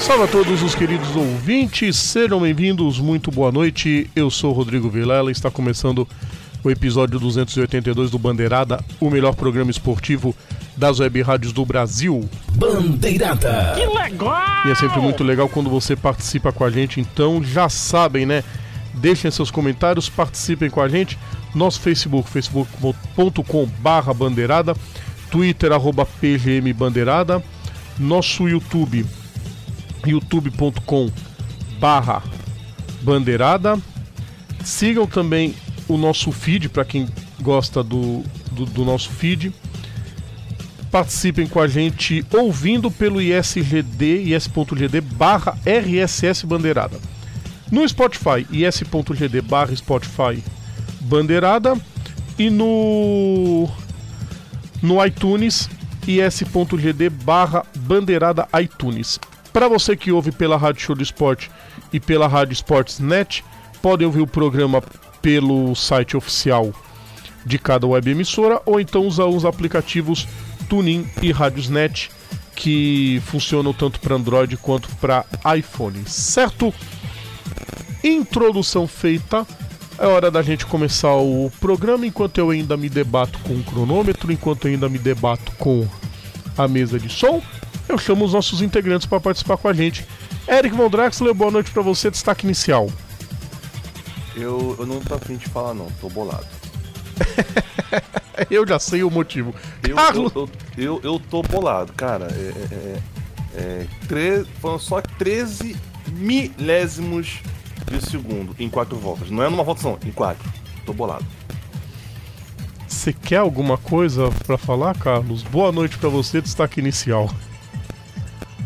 Salve a todos os queridos ouvintes, sejam bem-vindos, muito boa noite. Eu sou Rodrigo Vilela e está começando o episódio 282 do Bandeirada, o melhor programa esportivo das web rádios do Brasil. Bandeirada. E é sempre muito legal quando você participa com a gente, então já sabem, né? Deixem seus comentários, participem com a gente. Nosso Facebook, facebook.com barra bandeirada, Twitter, arroba PGM Bandeirada, nosso YouTube, youtube.com barra bandeirada. Sigam também o nosso feed, para quem gosta do, do, do, nosso feed. Participem com a gente ouvindo pelo ISGD, is.gd barra RSS Bandeirada. No Spotify, is.gd barra Spotify Bandeirada. E no, no iTunes, is.gd barra Bandeirada iTunes. Para você que ouve pela Rádio Show do Esporte e pela Rádio Esportes Net, podem ouvir o programa pelo site oficial de cada web emissora ou então usar os aplicativos Tunin e Radiosnet que funcionam tanto para Android quanto para iPhone, certo? Introdução feita, é hora da gente começar o programa enquanto eu ainda me debato com o cronômetro, enquanto eu ainda me debato com a mesa de som. Eu chamo os nossos integrantes para participar com a gente. Eric Von Draxler, boa noite para você, destaque inicial. Eu, eu não tô afim de falar não, tô bolado. eu já sei o motivo. Eu, Carlos... eu, eu, eu, eu tô bolado, cara. É, é, é, tre... Foram só 13 milésimos de segundo em quatro voltas. Não é numa volta, não, em quatro. Tô bolado. Você quer alguma coisa para falar, Carlos? Boa noite para você, destaque inicial.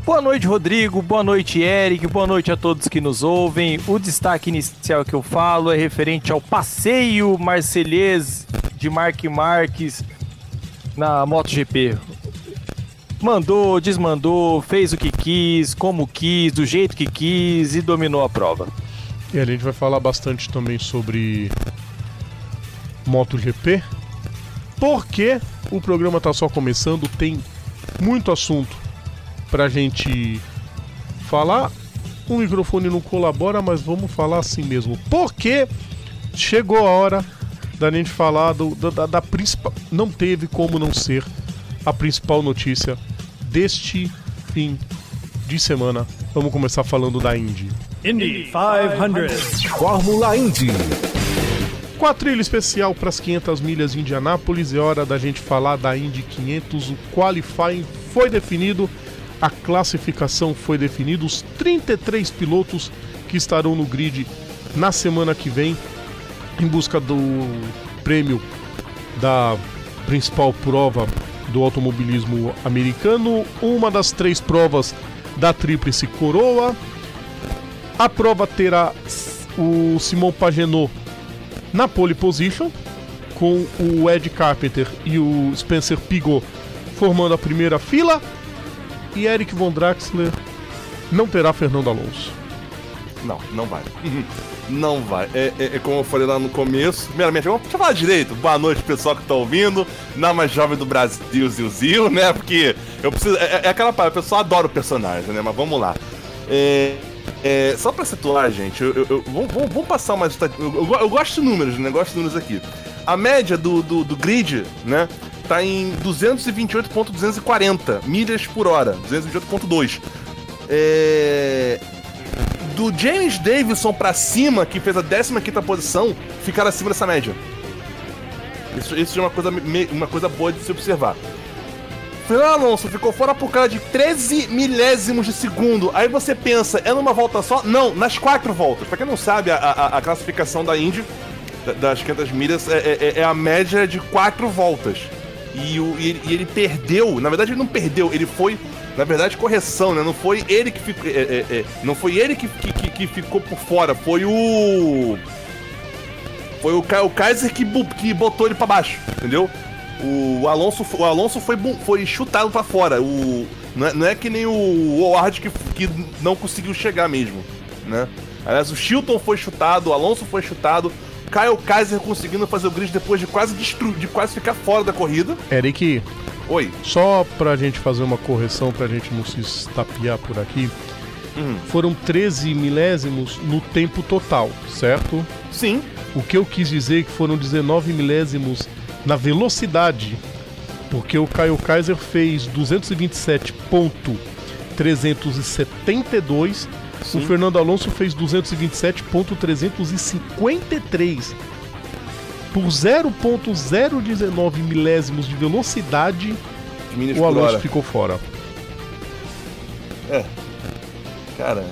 Boa noite, Rodrigo. Boa noite, Eric. Boa noite a todos que nos ouvem. O destaque inicial que eu falo é referente ao passeio marselhês de Mark Marques na MotoGP. Mandou, desmandou, fez o que quis, como quis, do jeito que quis e dominou a prova. E a gente vai falar bastante também sobre MotoGP, porque o programa está só começando, tem muito assunto pra gente falar. O microfone não colabora, mas vamos falar assim mesmo. Porque chegou a hora da gente falar do, da, da principal. Não teve como não ser a principal notícia deste fim de semana. Vamos começar falando da Indy. Indy 500. Fórmula Indy. Quatrilha especial para as 500 milhas de Indianápolis. É hora da gente falar da Indy 500. O qualifying foi definido a classificação foi definida, os 33 pilotos que estarão no grid na semana que vem em busca do prêmio da principal prova do automobilismo americano, uma das três provas da Tríplice Coroa. A prova terá o Simon Pagenaud na pole position, com o Ed Carpenter e o Spencer Pigot formando a primeira fila e Eric Von Draxler não terá Fernando Alonso. Não, não vai. Não vai. É, é, é, como eu falei lá no começo. Primeiramente, vamos falar direito. Boa noite, pessoal que tá ouvindo. Na mais jovem do Brasil, Zil, Zil, né? Porque eu preciso. É, é aquela parada, o pessoal adora o personagem, né? Mas vamos lá. É, é, só pra situar, gente, eu, eu, eu, vamos, vamos, passar mais. Eu, eu, gosto de números, né? Gosto de números aqui. A média do, do, do grid, né? Tá em 228.240 milhas por hora, 228.2. É... Do James Davidson para cima, que fez a 15 posição, ficar acima dessa média. Isso, isso é uma coisa, uma coisa boa de se observar. Fernando Alonso ficou fora por causa de 13 milésimos de segundo. Aí você pensa, é numa volta só? Não, nas quatro voltas. Pra quem não sabe, a, a, a classificação da Indy, das 500 milhas, é, é, é a média de quatro voltas. E, o, e, ele, e ele perdeu, na verdade ele não perdeu, ele foi na verdade, correção, né? Não foi ele que ficou. É, é, é, não foi ele que, que, que, ficou por fora, foi o. Foi o, o Kaiser que, que botou ele pra baixo, entendeu? O, Alonso, o Alonso foi, foi chutado pra fora. O, não, é, não é que nem o Ward que, que não conseguiu chegar mesmo, né? Aliás, o Chilton foi chutado, o Alonso foi chutado. Kyle Kaiser conseguindo fazer o grid depois de quase destruir, de quase ficar fora da corrida. Eric, Oi. só pra gente fazer uma correção, pra gente não se estapear por aqui, Hum. foram 13 milésimos no tempo total, certo? Sim. O que eu quis dizer é que foram 19 milésimos na velocidade, porque o Kyle Kaiser fez 227.372, o Sim. Fernando Alonso fez 227.353. Por 0.019 milésimos de velocidade, De milhas o Alonso ficou fora. É. Cara.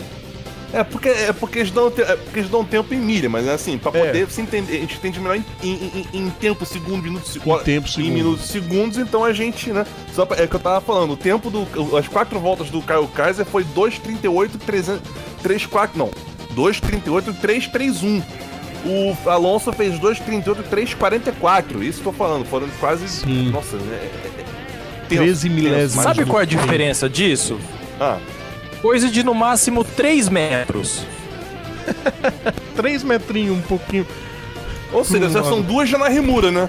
É porque, é porque eles dão, é porque eles dão tempo em milha, mas assim, pra É. poder se entender, a gente entende melhor em, em, em- em tempo, segundo, minuto, segundo. tempo, Em segundo. minutos, segundos, então a gente, né? Só pra, é o que eu tava falando, o tempo do. As quatro voltas do Kyle Kaiser foi 2,38, 34. Não. 2,38, 331. O Alonso fez 2,38, 3,44. Isso que eu tô falando, foram quase. Sim. Nossa, é. é- é tenso, 13 tenso, milésimos. Sabe qual é a diferença disso? Ah, Coisa de no máximo 3 metros. 3 metrinhos, um pouquinho, ou seja, já são duas já na Rimura, né?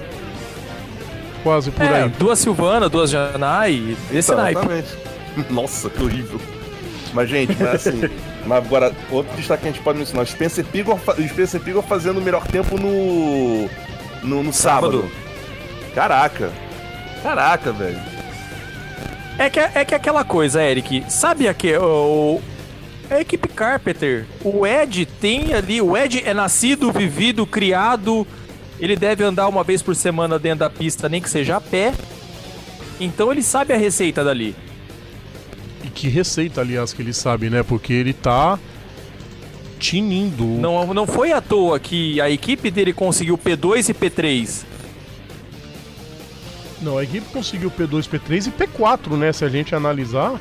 quase por é, aí. duas Silvana, duas Janai, esse naipe. Exatamente. Nossa, que horrível. Mas, gente, mas assim. mas agora, outro destaque que a gente pode mencionar: o Spencer Pigor, Spencer Pigor fazendo o melhor tempo no. no, no sábado. Sábado. Caraca. Caraca, velho. É que, é que aquela coisa, Eric, sabe aqui, o, a equipe Carpenter, o Ed tem ali, o Ed é nascido, vivido, criado, ele deve andar uma vez por semana dentro da pista, nem que seja a pé, então ele sabe a receita dali. E que receita, aliás, que ele sabe, né? Porque ele tá tinindo. Não, não foi à toa que a equipe dele conseguiu P2 e P3. Não, a equipe conseguiu P2, P3 e P4, né? Se a gente analisar,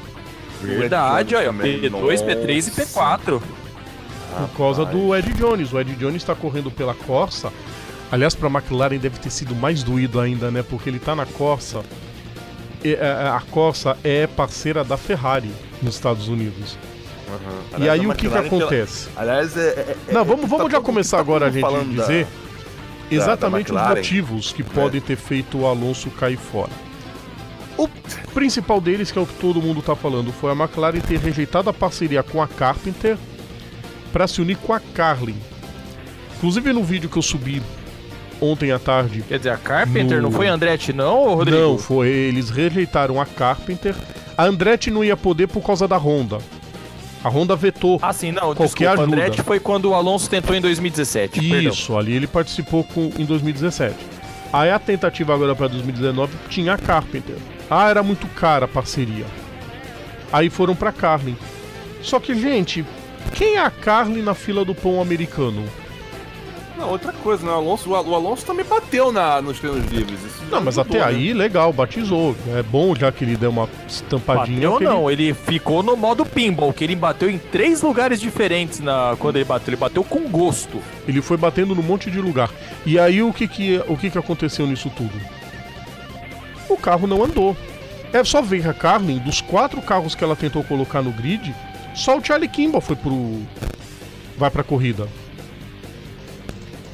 Verdade, olha, também, P2, P3 e nossa. P4. por causa do Ed Jones. O Ed Jones está correndo pela Corsa. Aliás, para a McLaren deve ter sido mais doído ainda, né? Porque ele tá na Corsa. E, é, a Corsa é parceira da Ferrari nos Estados Unidos. E Aliás, aí a o que, que pela- acontece? Aliás, é. é- é- Não, vamos, tá vamos já todo- começar tá agora a gente falando da- exatamente os McLaren. motivos que podem ter feito o Alonso cair fora. O principal deles, que é o que todo mundo tá falando, foi a McLaren ter rejeitado a parceria com a Carpenter para se unir com a Carlin. Inclusive no vídeo que eu subi ontem à tarde, Quer dizer, a Carpenter No- não foi Andretti não, Rodrigo? não, foi eles rejeitaram a Carpenter. A Andretti não ia poder por causa da Honda. A Honda vetou. Ah, sim, não, Qualquer desculpa, ajuda. Andretti foi quando o Alonso tentou em 2017, perdão. Isso, ali ele participou com, em 2017. Aí a tentativa agora para 2019 tinha a Carpenter. Ah, era muito cara a parceria. Aí foram para Carlin. Só que, gente, quem é a Carlin na fila do pão americano? Não, outra coisa, né? O Alonso, o Al- o Alonso também bateu na, nos treinos livres. Isso Não, mas até né? aí, legal, batizou. É bom já que ele deu uma estampadinha. Bateu que ele- não, ele ficou no modo pinball, que ele bateu em três lugares diferentes na quando ele bateu. Ele bateu com gosto. Ele foi batendo num monte de lugar. E aí o que que, o que que aconteceu nisso tudo? O carro não andou. É só ver a Carlin, dos quatro carros que ela tentou colocar no grid, só o Charlie Kimball foi pro. vai pra corrida.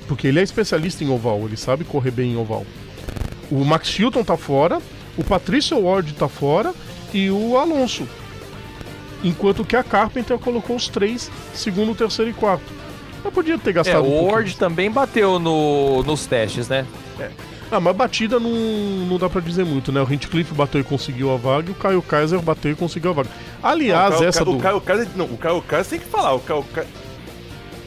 Porque ele é especialista em oval, ele sabe correr bem em oval. O Max Chilton tá fora, o Patricio Ward tá fora e o Alonso. Enquanto que a Carpenter colocou os três, segundo, terceiro e quarto. Eu podia ter É, gastado um o pouquinho. Ward também bateu no, nos testes, né? Ah, mas batida não, não dá pra dizer muito, né? O Hinchcliffe bateu e conseguiu a vaga e o Caio Kaiser bateu e conseguiu a vaga. Aliás, o Caio- essa o do. Caio Kaiser, não, o Caio Kaiser tem que falar. O Caio, Ca-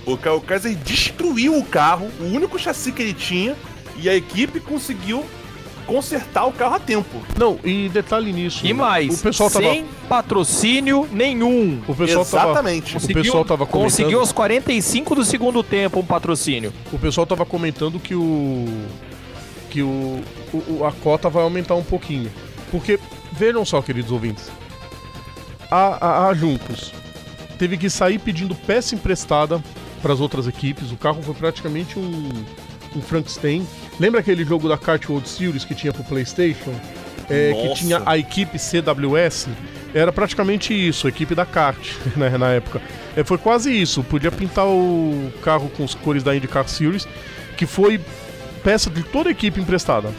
o Caio Kaiser destruiu o carro, o único chassi que ele tinha, e a equipe conseguiu consertar o carro a tempo. Não, e detalhe nisso. E mais, O pessoal tava. sem patrocínio nenhum. O pessoal tava. Exatamente. O pessoal tava comentando. Conseguiu aos 45 do segundo tempo um patrocínio. O pessoal tava comentando que o. que o, o- o- a cota vai aumentar um pouquinho. Porque, vejam só, queridos ouvintes. A, a, a Juncos teve que sair pedindo peça emprestada para as outras equipes. O carro foi praticamente um, com Frankenstein. Lembra aquele jogo da Kart World Series que tinha pro PlayStation? É, que tinha a equipe CWS? Era praticamente isso, a equipe da kart, né, na época. É, foi quase isso, podia pintar o carro com as cores da IndyCar Series, que foi peça de toda a equipe emprestada.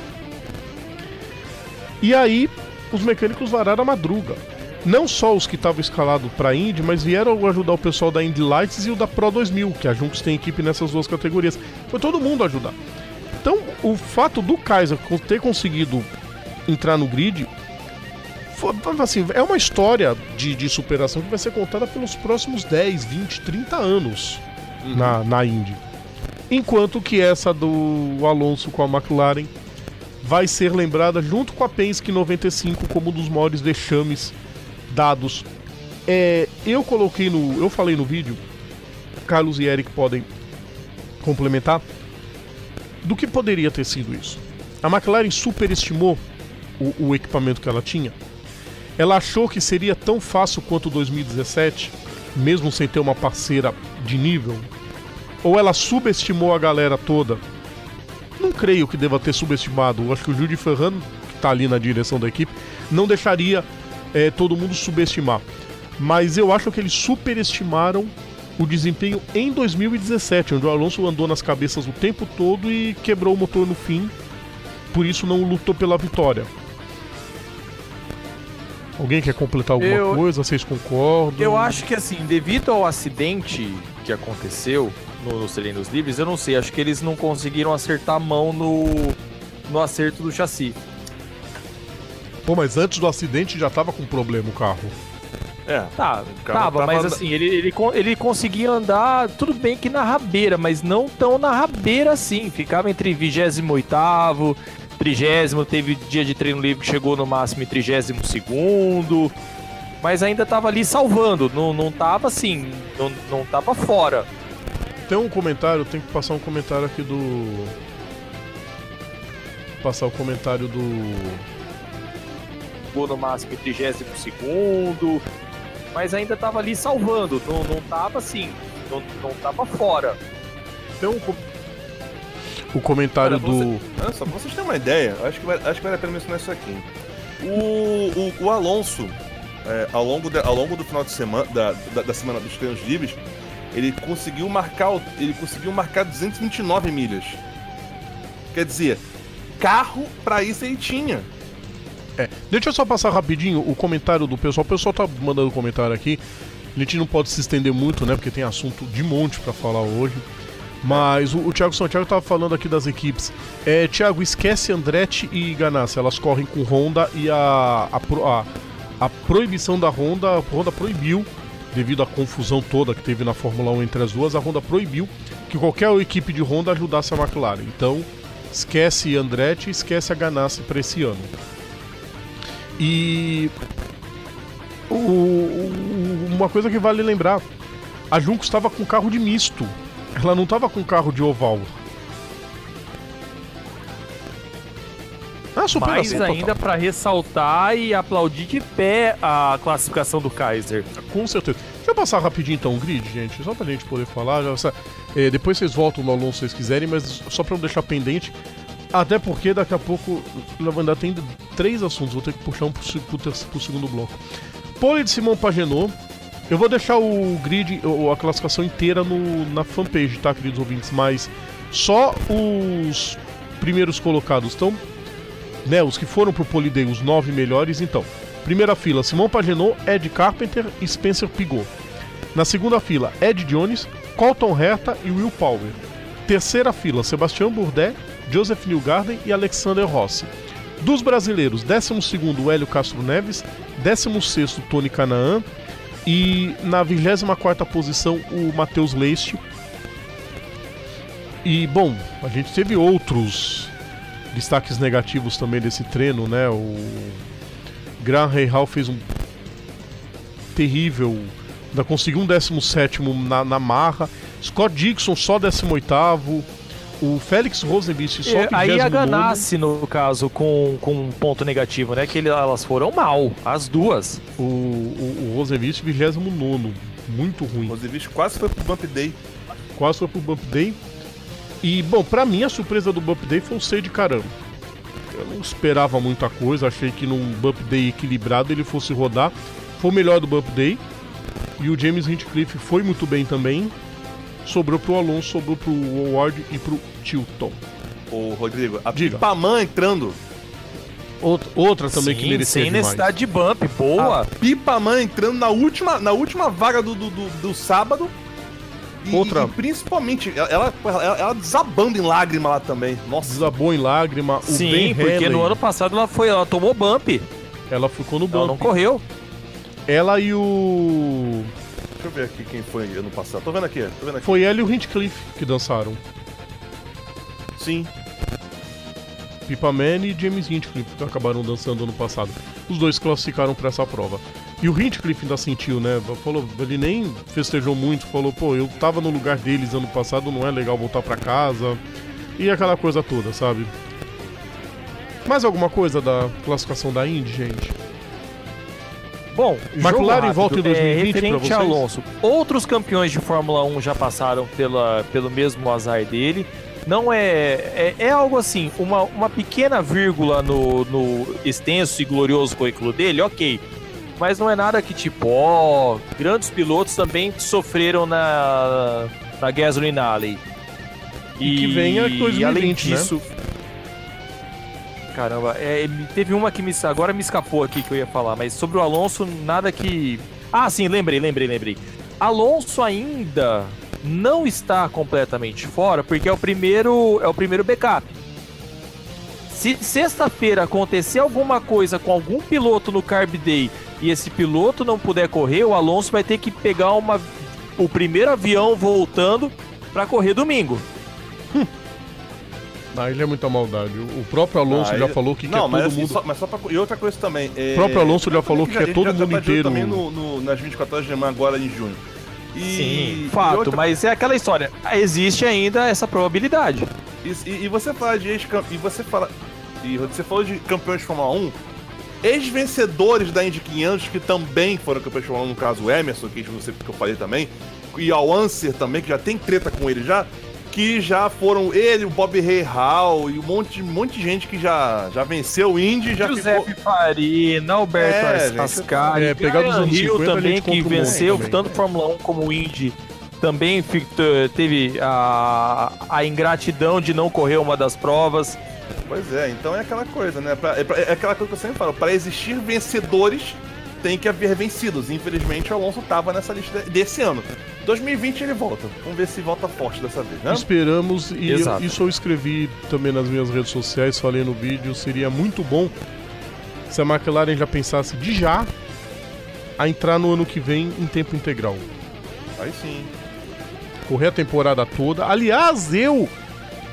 E aí, os mecânicos vararam a madruga. Não só os que estavam escalados para Indy, mas vieram ajudar o pessoal da Indy Lights e o da Pro 2000, que a Juncos tem equipe nessas duas categorias. Foi todo mundo ajudar. Então, o fato do Kaiser ter conseguido entrar no grid foi, assim, é uma história de, de superação que vai ser contada pelos próximos 10, 20, 30 anos na, na Indy. Enquanto que essa do Alonso com a McLaren vai ser lembrada junto com a Penske 95 como um dos maiores vexames dados. É, eu coloquei no. Eu falei no vídeo, Carlos e Eric podem complementar, do que poderia ter sido isso. A McLaren superestimou o, o equipamento que ela tinha. Ela achou que seria tão fácil quanto 2017, mesmo sem ter uma parceira de nível. Ou ela subestimou a galera toda não creio que deva ter subestimado. Acho que o Judy Ferran, que está ali na direção da equipe, não deixaria eh, todo mundo subestimar. Mas eu acho que eles superestimaram o desempenho em 2017, onde o Alonso andou nas cabeças o tempo todo e quebrou o motor no fim. Por isso não lutou pela vitória. Alguém quer completar alguma Eu- coisa? Vocês concordam? Eu acho que assim, devido ao acidente que aconteceu no- nos treinos livres, eu não sei, acho que eles não conseguiram acertar a mão no, no acerto do chassi. Pô, mas antes do acidente já tava com problema o carro. É. Tá, carro tava, tava mas assim, ele, ele, ele conseguia andar, tudo bem que na rabeira, mas não tão na rabeira assim. Ficava entre 28º, 30 teve dia de treino livre que chegou no máximo em 32º, mas ainda tava ali salvando, não, não tava assim, não, não tava fora. Tem um comentário, tem que passar um comentário aqui do. Passar o comentário do. Chegou no máximo em 32º, mas ainda tava ali salvando, não, não tava assim, não, não tava fora. Tem um. com- O comentário Cara, do. Ah, só pra vocês terem uma ideia, acho que, vai, acho que vale a pena mencionar isso aqui. O, o, o Alonso, é, ao, longo da- ao longo do final de semana, da, da, da semana dos treinos livres, ele conseguiu marcar, ele conseguiu marcar 229 milhas. Quer dizer, carro pra isso ele tinha. É, deixa eu só passar rapidinho o comentário do pessoal. O pessoal tá mandando comentário aqui. A gente não pode se estender muito, né? Porque tem assunto de monte pra falar hoje. Mas o, o Thiago Santiago tava falando aqui das equipes. É, Thiago, esquece Andretti e Ganassi. Elas correm com Honda e a, a, a, a proibição da Honda, a Honda proibiu, devido à confusão toda que teve na Fórmula 1 entre as duas, a Honda proibiu que qualquer equipe de Honda ajudasse a McLaren. Então, esquece Andretti e esquece a Ganassi para esse ano. E o- o- uma coisa que vale lembrar, a Junco estava com carro de misto. Ela não estava com carro de oval. Ah, Mais superação total. ainda para ressaltar e aplaudir de pé a classificação do Kaiser. Com certeza. Deixa eu passar rapidinho então o grid, gente, só pra gente poder falar. já eh, depois vocês voltam no Alonso se vocês quiserem, mas só pra não deixar pendente. Até porque daqui a pouco ainda tem três assuntos, vou ter que puxar um ter- pro segundo bloco. Pole de Simão Pagenot. Eu vou deixar o grid, a classificação inteira no, na fanpage, tá, queridos ouvintes? Mas só os primeiros colocados estão né, os que foram pro Poliday, os nove melhores, então. Primeira fila, Simão Pagenot, Ed Carpenter e Spencer Pigot. Na segunda fila, Ed Jones, Colton Herta e Will Power. Terceira fila, Sebastião Bourdais, Joseph Newgarden e Alexander Rossi. Dos brasileiros, 12º, Hélio Castro Neves, 16º, Tony Canaan e na 24ª posição, o Matheus Leite. E, bom, a gente teve outros destaques negativos também desse treino, né? O Graham Hall fez um terrível, ainda conseguiu um 17 na, na marra. Scott Dixon só 18 o Félix Rosenbist só É, aí a 29º. Ganassi, no caso, com, com um ponto negativo, né? Que ele- elas foram mal, as duas. O, o, o Rosenvist 29 muito ruim. O Ozevich quase foi pro Bump Day. Quase foi pro Bump Day. E, bom, pra mim a surpresa do Bump Day foi o C de caramba. Eu não esperava muita coisa, achei que num Bump Day equilibrado ele fosse rodar. Foi o melhor do Bump Day. E o James Hinchcliffe foi muito bem também. Sobrou pro Alonso, sobrou pro Howard e pro Tilton. Ô, Rodrigo, a Diga. Pipamã entrando. Outra, outra também Sim, que merecia sem demais. necessidade de bump, boa. A Pipamã entrando na última, na última vaga do, do, do- do sábado. E, Outra. e principalmente, ela, ela, ela desabando em lágrima lá também. Nossa. Desabou em lágrima. O Sim, Ben porque Haley, no ano passado ela foi, ela tomou bump. ela ficou no Ela não correu. Ela e o. Deixa eu ver aqui quem foi ano passado. Tô vendo aqui, tô vendo aqui. Foi ela e o Hinchcliffe que dançaram. Sim. Pipa Man e James Hinchcliffe que acabaram dançando ano passado. Os dois classificaram pra essa prova. E o Hinchcliffe ainda sentiu, né? Falou, ele nem festejou muito, falou, pô, eu tava no lugar deles ano passado, não é legal voltar pra casa. E aquela coisa toda, sabe? Mais alguma coisa da classificação da Indy, gente? Bom, McLaren rápido, volta em 2020 é, referente pra a vocês? Alonso. Outros campeões de Fórmula 1 já passaram pela, pelo mesmo azar dele. Não é, é. é algo assim, uma, uma pequena vírgula no, no extenso e glorioso currículo dele, ok. Mas não é nada que tipo, ó, grandes pilotos também sofreram na, na Gasoline Alley. E que vem a e 2020, além né? Caramba, é, teve uma que me, agora me escapou aqui que eu ia falar, mas sobre o Alonso, nada que. Ah, sim, lembrei, lembrei, lembrei. Alonso ainda não está completamente fora, porque é o primeiro, é o primeiro backup. Se sexta-feira acontecer alguma coisa com algum piloto no Carb Day e esse piloto não puder correr, o Alonso vai ter que pegar uma, o primeiro avião voltando para correr domingo. Ah, ele é muita maldade. O próprio Alonso Ah, já ele- falou que não, quer mas todo assim, mundo. só, mas só pra, e outra coisa também. É, O próprio Alonso já falou que quer gente todo já mundo tá de olho inteiro. Também no, no- nas 24 horas de Le agora em junho. E, Sim, e fato, outra- mas é aquela história. Existe ainda essa probabilidade. E, e- e você fala de ex e você fala e você falou de campeões de Fórmula 1, ex-vencedores da Indy 500 que também foram campeões de Fórmula 1, no caso o Emerson, que você que eu falei também, e ao Anser também, que já tem treta com ele já, que já foram ele, o Bob Ray Hall e um monte, um monte de gente que já, já venceu o Indy, já Giuseppe ficou... Farina, Alberto É, Ascari, é, pegar dos anos 50, a também que venceu também. tanto Fórmula 1 como Indy. Também teve a, a ingratidão de não correr uma das provas. Pois é, então é aquela coisa, né? Pra- é, pra- é aquela coisa que eu sempre falo, para existir vencedores tem que haver vencidos. Infelizmente o Alonso tava nessa lista desse ano. 2020 ele volta. Vamos ver se volta forte dessa vez, né? Esperamos, e eu- isso eu escrevi também nas minhas redes sociais, falei no vídeo, seria muito bom se a McLaren já pensasse de já a entrar no ano que vem em tempo integral. Aí sim. Correr a temporada toda. Aliás, eu,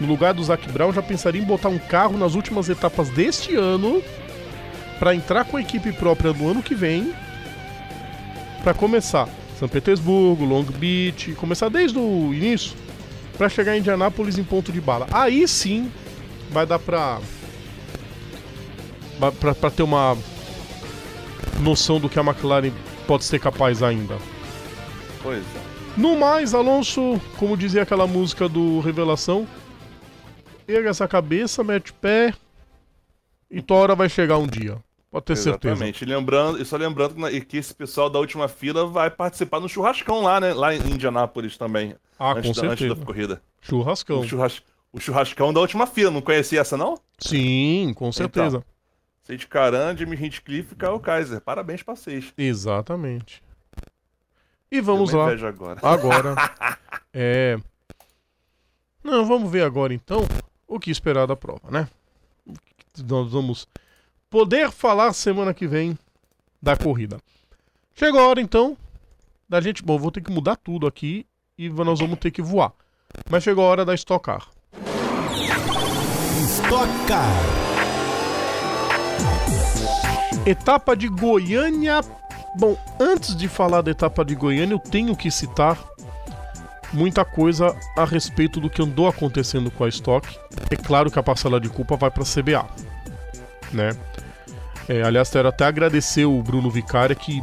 no lugar do Zac Brown, já pensaria em botar um carro nas últimas etapas deste ano para entrar com a equipe própria do ano que vem para começar São Petersburgo, Long Beach, começar desde o início para chegar em Indianápolis em ponto de bala. Aí sim vai dar pra pra ter uma noção do que a McLaren pode ser capaz ainda. Pois é. No mais, Alonso, como dizia aquela música do Revelação, erga essa cabeça, mete o pé e tua hora vai chegar um dia. Pode ter certeza. Exatamente. E lembrando, e só lembrando que, esse pessoal da última fila vai participar no churrascão lá, né? Lá em Indianápolis também. Ah, antes, com da, antes certeza. da corrida. Churrascão. O, churras, o churrascão da última fila. Não conhecia essa, não? Sim, com certeza. Sage Caran, Jimmy Hinchcliffe e Kyle Kaiser. Parabéns pra vocês. Exatamente. E vamos lá. agora. Agora. é. Não, vamos ver agora então o que esperar da prova, né? Nós vamos poder falar semana que vem da corrida. Chegou a hora então da gente. Bom, vou ter que mudar tudo aqui e nós vamos ter que voar. Mas chegou a hora da Stock Car. Stock Car. Etapa de Goiânia. Bom, antes de falar da etapa de Goiânia, eu tenho que citar muita coisa a respeito do que andou acontecendo com a Stock. É claro que a parcela de culpa vai para a CBA, né? É, aliás, quero até agradecer o Bruno Vicária que,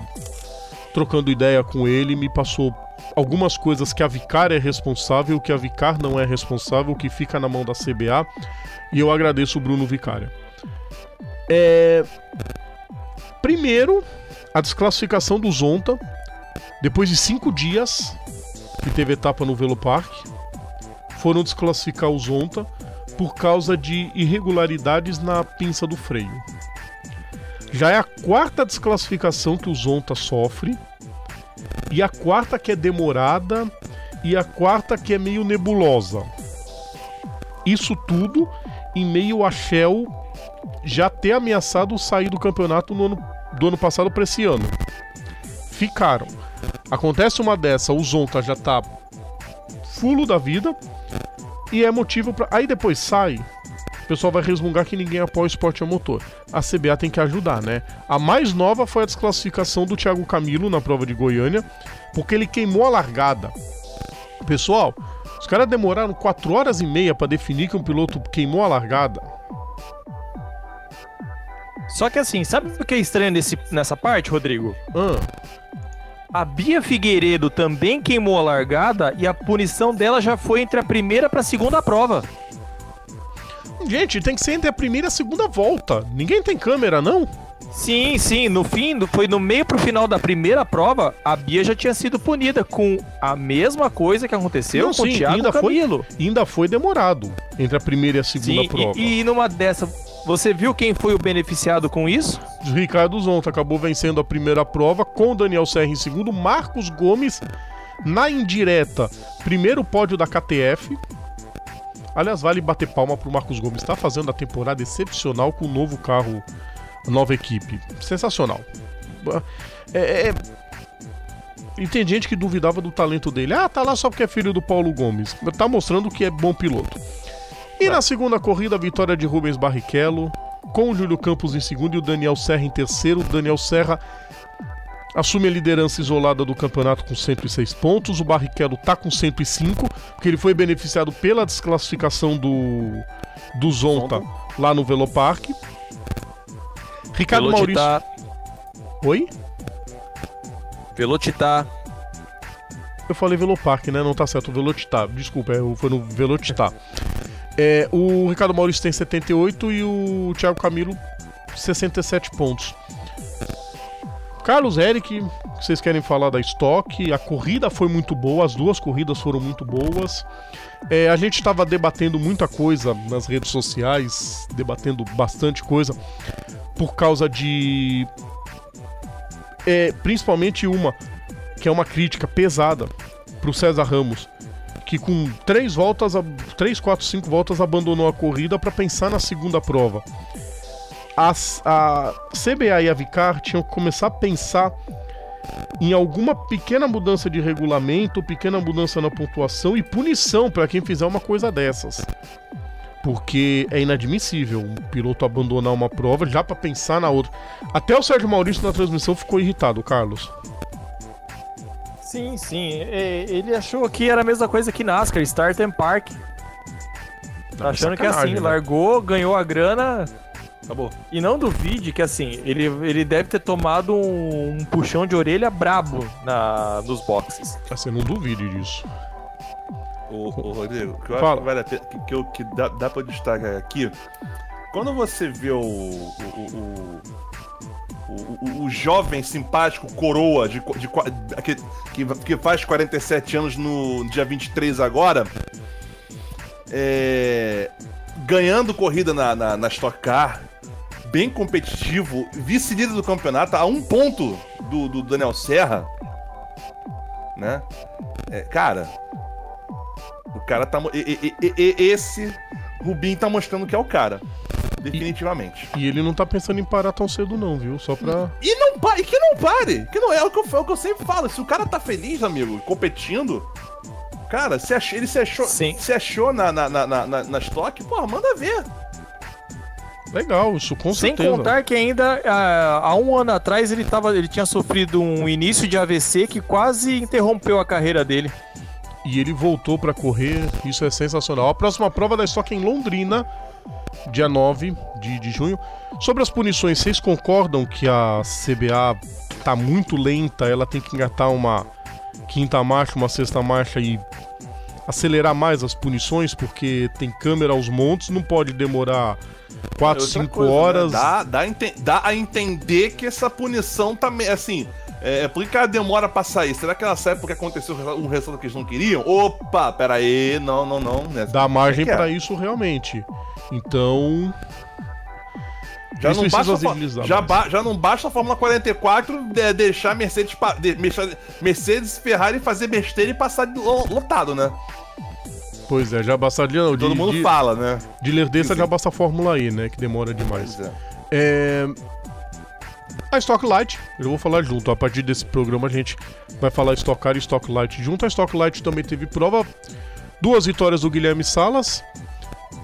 trocando ideia com ele, me passou algumas coisas que a Vicar é responsável, que a Vicar não é responsável, que fica na mão da CBA. E eu agradeço o Bruno Vicária. É... Primeiro, a desclassificação do Zonta, depois de cinco dias que teve etapa no Velopark, foram desclassificar o Zonta por causa de irregularidades na pinça do freio. Já é a quarta desclassificação que o Zonta sofre, e a quarta que é demorada, e a quarta que é meio nebulosa. Isso tudo em meio a Shell já ter ameaçado sair do campeonato no ano, do ano passado para esse ano. Ficaram. Acontece uma dessa, o Zonta já tá fulo da vida e é motivo para Aí depois sai, o pessoal vai resmungar que ninguém apoia o esporte a motor. A CBA tem que ajudar, né? A mais nova foi a desclassificação do Thiago Camilo na prova de Goiânia, porque ele queimou a largada. Pessoal, os caras demoraram 4 horas e meia para definir que um piloto queimou a largada. Só que assim, sabe o que é estranho nesse, nessa parte, Rodrigo? Ah, A Bia Figueiredo também queimou a largada e a punição dela já foi entre a primeira para a segunda prova. gente, tem que ser entre a primeira e a segunda volta. Ninguém tem câmera, não? Sim, sim, no fim, foi no meio pro final da primeira prova, a Bia já tinha sido punida com a mesma coisa que aconteceu Não, com sim, o Thiago ainda foi- Camilo. E ainda foi demorado entre a primeira e a segunda Sim, prova. e, e numa dessa, você viu quem foi o beneficiado com isso? Ricardo Zonta acabou vencendo a primeira prova com Daniel Serra em segundo, Marcos Gomes na indireta, primeiro pódio da KTF. Aliás, vale bater palma pro Marcos Gomes, está fazendo a temporada excepcional com o novo carro, nova equipe. Sensacional. É, é- E tem gente que duvidava do talento dele. Ah, tá lá só porque é filho do Paulo Gomes. Tá mostrando que é bom piloto. E na segunda corrida, a vitória de Rubens Barrichello, com o Júlio Campos em segundo e o Daniel Serra em terceiro. O Daniel Serra assume a liderança isolada do campeonato com 106 pontos. O Barrichello tá com 105, porque ele foi beneficiado pela desclassificação do, do Zonta lá no Velopark. Ricardo Maurício. Velocitar, Oi? Velocitar. Eu falei Velopark, né? Não tá certo, o Velotitar. Desculpa, é, foi no Velotitar. É, o Ricardo Maurício tem 78 e o Thiago Camilo 67 pontos. Carlos Eric, vocês querem falar da estoque? A corrida foi muito boa, as duas corridas foram muito boas. É, a gente estava debatendo muita coisa nas redes sociais, debatendo bastante coisa, por causa de. É, principalmente uma, que é uma crítica pesada pro César Ramos, que com três voltas, três, quatro, cinco voltas abandonou a corrida para pensar na segunda prova. A CBA e a Vicar tinham que começar a pensar em alguma pequena mudança de regulamento, pequena mudança na pontuação e punição para quem fizer uma coisa dessas. Porque é inadmissível um piloto abandonar uma prova já para pensar na outra. Até o Sérgio Maurício na transmissão ficou irritado, Carlos. Sim, sim. Ele achou que era a mesma coisa que NASCAR, Start and Park. Tá achando que é assim, né? largou, ganhou a grana, acabou. E não duvide que assim, ele, ele deve ter tomado um, um puxão de orelha brabo na, nos boxes. Você não duvide disso. Ô, ô, Rodrigo, o que eu Fala. acho que vale a pena, que, que, que dá, dá pra destacar aqui, quando você vê o, o, o, o, o- o jovem simpático coroa de, de, qua- que, que, faz 47 anos no dia 23 agora, é, ganhando corrida na, na, na Stock Car, bem competitivo, vice-líder do campeonato, a um ponto do, do Daniel Serra, né? É, cara, o cara tá. e- e- e- esse Rubinho tá mostrando que é o cara. Definitivamente. E ele não tá pensando em parar tão cedo, não, viu? Só pra. E não pare, que não pare! Que não é o que, eu, é o que eu sempre falo. Se o cara tá feliz, amigo, competindo. Cara, se ach- ele se achou, Sim. se achou na, na, na, na, na, na Stock, porra, manda ver. Legal, isso com Sem certeza. contar que ainda ah, há um ano atrás ele, tava, ele tinha sofrido um início de AVC que quase interrompeu a carreira dele. E ele voltou pra correr, isso é sensacional. A próxima prova da Stock em Londrina, dia 9 de, de junho. Sobre as punições, vocês concordam que a CBA tá muito lenta, ela tem que engatar uma. quinta marcha, uma sexta marcha e acelerar mais as punições, porque tem câmera aos montes, não pode demorar 4, Outra 5 coisa, né? horas. Dá, dá, a ente- dá a entender que essa punição tá assim. É, por que ela demora pra sair? Será que ela sai porque aconteceu um resultado que eles não queriam? Opa, pera aí, não, não, não. Né? Dá margem é? pra isso realmente. Então, Já não, basta, já, ba- já não basta a Fórmula 44 de- deixar Mercedes, de- Mercedes, Mercedes Ferrari fazer besteira e passar de lo- lotado, né? pois é, já bastaria não, de, Todo mundo de, fala, né? de ler dessa Sim, já basta a Fórmula E, né, que demora demais. Pois é. É... A Stock Light, eu vou falar junto. A partir desse programa a gente vai falar Stock Car e Stock Light junto. A Stock Light também teve prova. Duas vitórias do Guilherme Salas.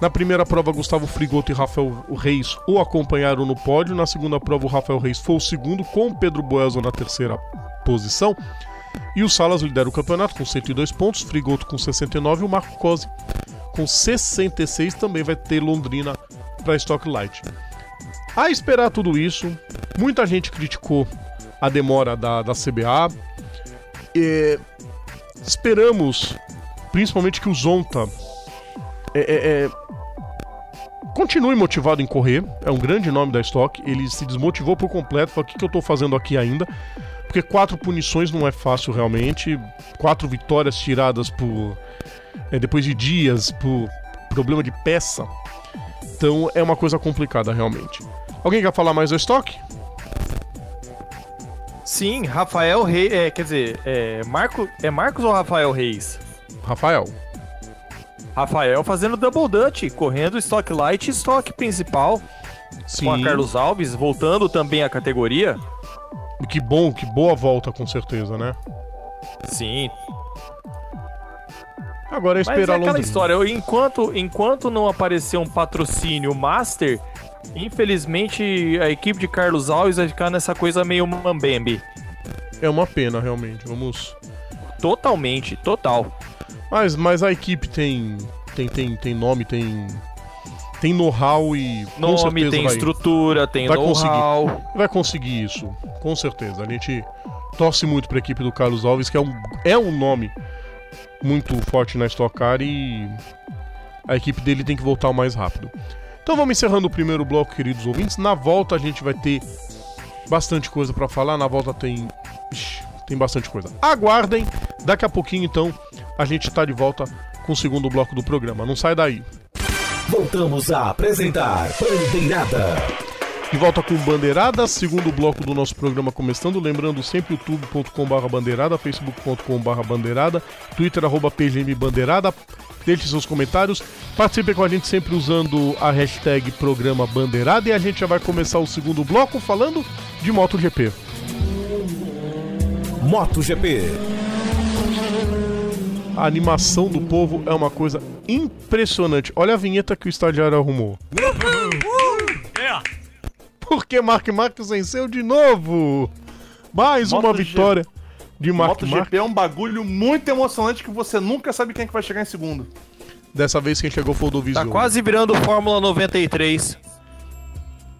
Na primeira prova, Gustavo Frigoto e Rafael Reis o acompanharam no pódio. Na segunda prova, o Rafael Reis foi o segundo, com o Pedro Boelzo na terceira posição. E o Salas lidera o campeonato com 102 pontos, Frigoto com 69 e o Marco Cosi com 66 também vai ter Londrina para Stock Light. A esperar tudo isso, muita gente criticou a demora da, da CBA. É, esperamos, principalmente, que o Zonta é, é, é, continue motivado em correr. É um grande nome da Stock. Ele se desmotivou por completo. Falou: o que, que eu tô fazendo aqui ainda? Porque quatro punições não é fácil realmente. Quatro vitórias tiradas por. é, depois de dias por problema de peça. Então é uma coisa complicada realmente. Alguém quer falar mais do estoque? Sim, Rafael Reis. É, quer dizer, é, Marco, é Marcos ou Rafael Reis? Rafael. Rafael fazendo double dutch, correndo estoque light e estoque principal. Sim. Com a Carlos Alves, voltando também à categoria. Que bom, que boa volta com certeza, né? Sim. Agora é Mas é esperar aquela Londrina. história, eu- enquanto, enquanto não aparecer um patrocínio master, infelizmente a equipe de Carlos Alves vai ficar nessa coisa meio mambembe. É uma pena realmente. Vamos. Totalmente, total. Mas, mas a equipe tem tem tem tem nome, tem tem know-how e com Nome, certeza tem vai, estrutura, tem vai know-how. vai conseguir isso, com certeza. A gente torce muito para a equipe do Carlos Alves, que é um é um nome muito forte na Stock Car e a equipe dele tem que voltar o mais rápido. Então vamos encerrando o primeiro bloco, queridos ouvintes. Na volta a gente vai ter bastante coisa para falar. Na volta tem Ixi, tem bastante coisa. Aguardem, daqui a pouquinho então a gente tá de volta com o segundo bloco do programa. Não sai daí. Voltamos a apresentar Bandeirada. De volta com Bandeirada, segundo bloco do nosso programa começando. Lembrando sempre youtube.com.br bandeirada, facebook.com.br bandeirada, twitter arroba pgm bandeirada. Deixe seus comentários. Participe com a gente sempre usando a hashtag programa bandeirada. E a gente já vai começar o segundo bloco falando de MotoGP. MotoGP. A animação do povo é uma coisa impressionante. Olha a vinheta que o estagiário arrumou. Porque Mark Marques venceu de novo. Mais uma MotoGP. vitória de Mark Marques. MotoGP é um bagulho muito emocionante que você nunca sabe quem é que vai chegar em segundo. Dessa vez quem chegou foi o Tá Dovisio. quase virando Fórmula 93.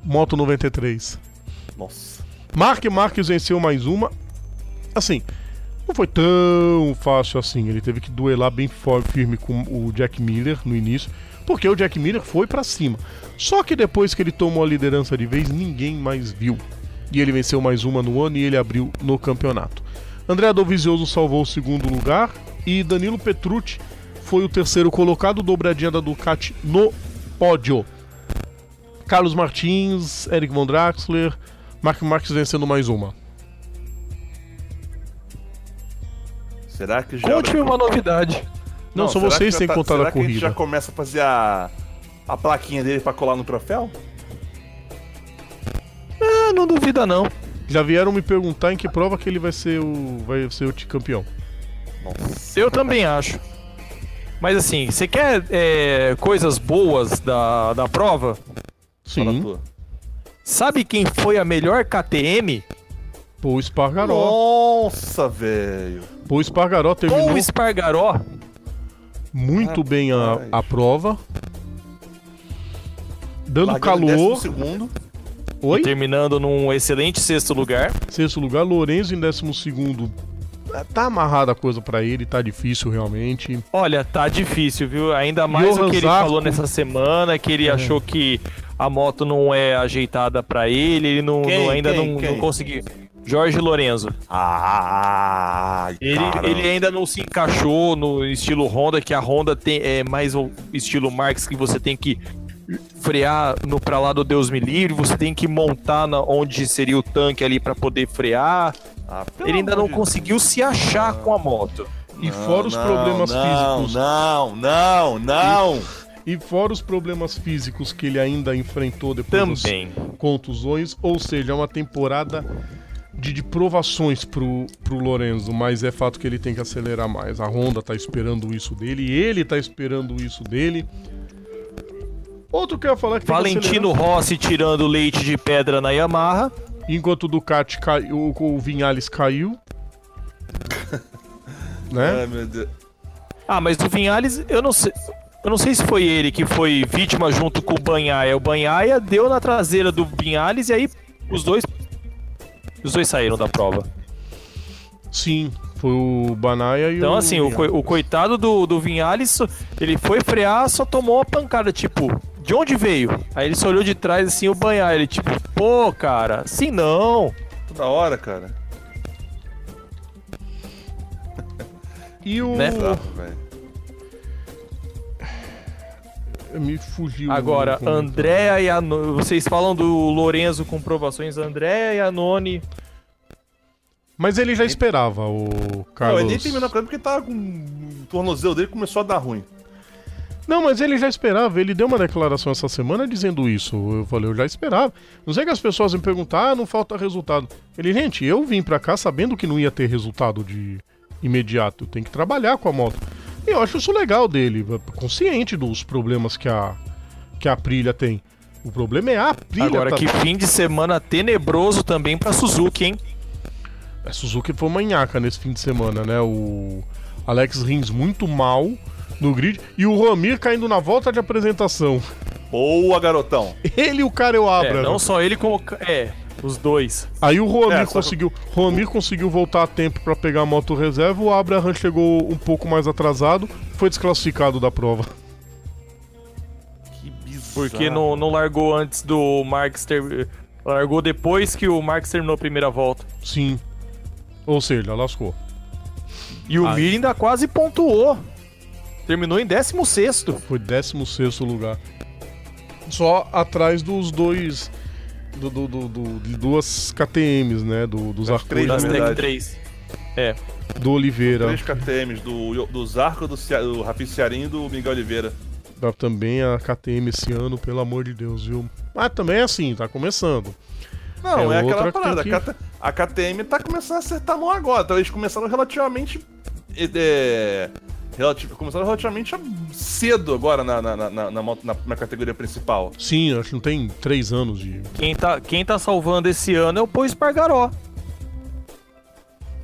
Moto 93. Nossa. Mark Marques venceu mais uma. Assim, não foi tão fácil assim. Ele teve que duelar bem firme com o Jack Miller no início, porque o Jack Miller foi pra cima. Só que depois que ele tomou a liderança de vez, ninguém mais viu. E ele venceu mais uma no ano e ele abriu no campeonato. André Dovizioso salvou o segundo lugar e Danilo Petrucci foi o terceiro colocado, dobradinha da Ducati no pódio. Carlos Martins, Eric Von Draxler, Mark Marques vencendo mais uma. Será que já. Conte-me uma novidade. Não, só será vocês têm tá- contado a que a gente corrida. já começa a fazer a, a plaquinha dele pra colar no troféu? Ah, não duvida não. Já vieram me perguntar em que prova que ele vai ser o vai ser o campeão. Nossa. Eu também acho. Mas assim, você quer é, coisas boas da, da prova? Sim. Sabe quem foi a melhor KTM? Paul Espargaró. Nossa, velho. Paul Espargaró terminou Ou Espargaró? muito bem a, a prova. Dando calor. Oi? Terminando num excelente sexto lugar. Sexto lugar, Lourenço em décimo segundo. tá amarrada a coisa pra ele, tá difícil realmente. Olha, tá difícil, viu? Ainda mais Johan o que ele Zarco- falou nessa semana, que ele achou que a moto não é ajeitada pra ele, ele não, Quem? não- ainda Quem? não, Quem? não conseguiu. Jorge Lorenzo. Ah, Ele, ele ainda não se encaixou no estilo Honda, que a Honda tem, é mais o estilo Marx, que você tem que frear no pra lá do Deus me livre, você tem que montar na, onde seria o tanque ali pra poder frear. Ah, ele ainda não de- conseguiu se achar com a moto. E fora os problemas físicos. Não, não, não. E fora os problemas físicos que ele ainda enfrentou depois Também. das contusões, ou seja, é uma temporada de, de provações pro, pro Lorenzo, mas é fato que ele tem que acelerar mais. A Honda tá esperando isso dele, ele tá esperando isso dele. Outro que eu ia falar que Valentino Rossi tirando leite de pedra na Yamaha. enquanto o Ducati caiu, o Vinhales caiu. né? Ai, meu Deus. Ah, mas o Vinhales, eu não sei. Eu não sei se foi ele que foi vítima junto com o Banhaia. O Banhaia deu na traseira do Vinhales e aí os dois. Os dois saíram da prova. Sim, foi o Banaya e Então, o. assim, o, coi- o coitado do, do Vinhales, ele foi frear, só tomou uma pancada, tipo, de onde veio? Aí ele só olhou de trás, assim, o Banhaia, ele, tipo, pô, cara, assim não. Toda hora, cara. E o. Né? Velho. Me fugiu. Agora. Andréa e Anoni, vocês falam do Lorenzo com provações, Andréa e Anoni. Mas ele já esperava o Não, Carlos. ele nem terminou a porque tava com o tornozelo dele começou a dar ruim. Não, mas ele já esperava. Ele deu uma declaração essa semana dizendo isso. Eu falei, eu já esperava. Não sei que as pessoas me perguntam, ah, não falta resultado. Ele, gente, eu vim pra cá sabendo que não ia ter resultado de imediato. Tem que trabalhar com a moto. E eu acho isso legal dele, consciente dos problemas que a que a Aprilia tem. O problema é a Aprilia. Agora, tá- que fim de semana tenebroso também pra Suzuki, hein? A Suzuki foi manhaca nesse fim de semana, né? O Alex Rins muito mal no grid e o Romir caindo na volta de apresentação. Boa, garotão. Ele e o Karel É, Abra. não só ele como. É, os dois. Aí o Romir É, só que- conseguiu, Romir conseguiu voltar a tempo pra pegar a moto reserva, o Abraham chegou um pouco mais atrasado, foi desclassificado da prova. Que bizarro. Porque não, não largou antes do Marx ter. Largou depois que o Marx terminou a primeira volta. Sim. Ou seja, lascou. E o. Mir ainda quase pontuou. Terminou em 16. Foi 16 lugar. Só atrás dos dois. Do, do, do- do- de duas KTMs, né? Do, dos arcos Das Tech verdade. 3. É. do Oliveira. Três KTMs do, do Zarco, do, Cea- do Rafi Cearim e do Miguel Oliveira. Dá também a KTM esse ano, pelo amor de Deus, viu? Mas também é assim, tá começando. Não, É é, aquela outra que parada. KT A KTM tá começando a acertar a mão agora. Então eles começaram relativamente. É, relati- começaram relativamente cedo agora na, na, na, na, na na- na categoria principal. Sim, acho que não tem três anos de. Quem tá, quem tá salvando esse ano é o Pois Pargaró.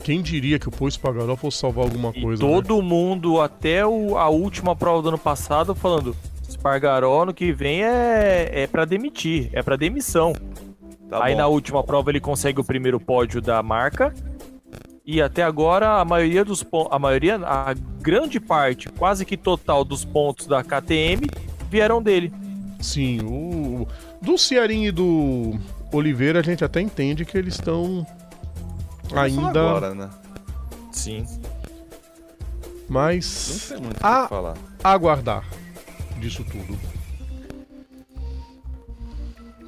Quem diria que o Pois Pagaró fosse salvar alguma E coisa? né? todo mundo, até o- a última prova do ano passado, falando: Espargaró no que vem é, é para demitir, é pra demissão. Tá Aí bom. na última prova ele consegue o primeiro pódio da marca. E até agora a maioria dos pontos, a maioria, a grande parte, quase que total dos pontos da KTM vieram dele. Sim, o. Do Cearim e do Oliveira a gente até entende que eles estão ainda. Agora, né? Sim. Não Mas sei muito falar. aguardar disso tudo.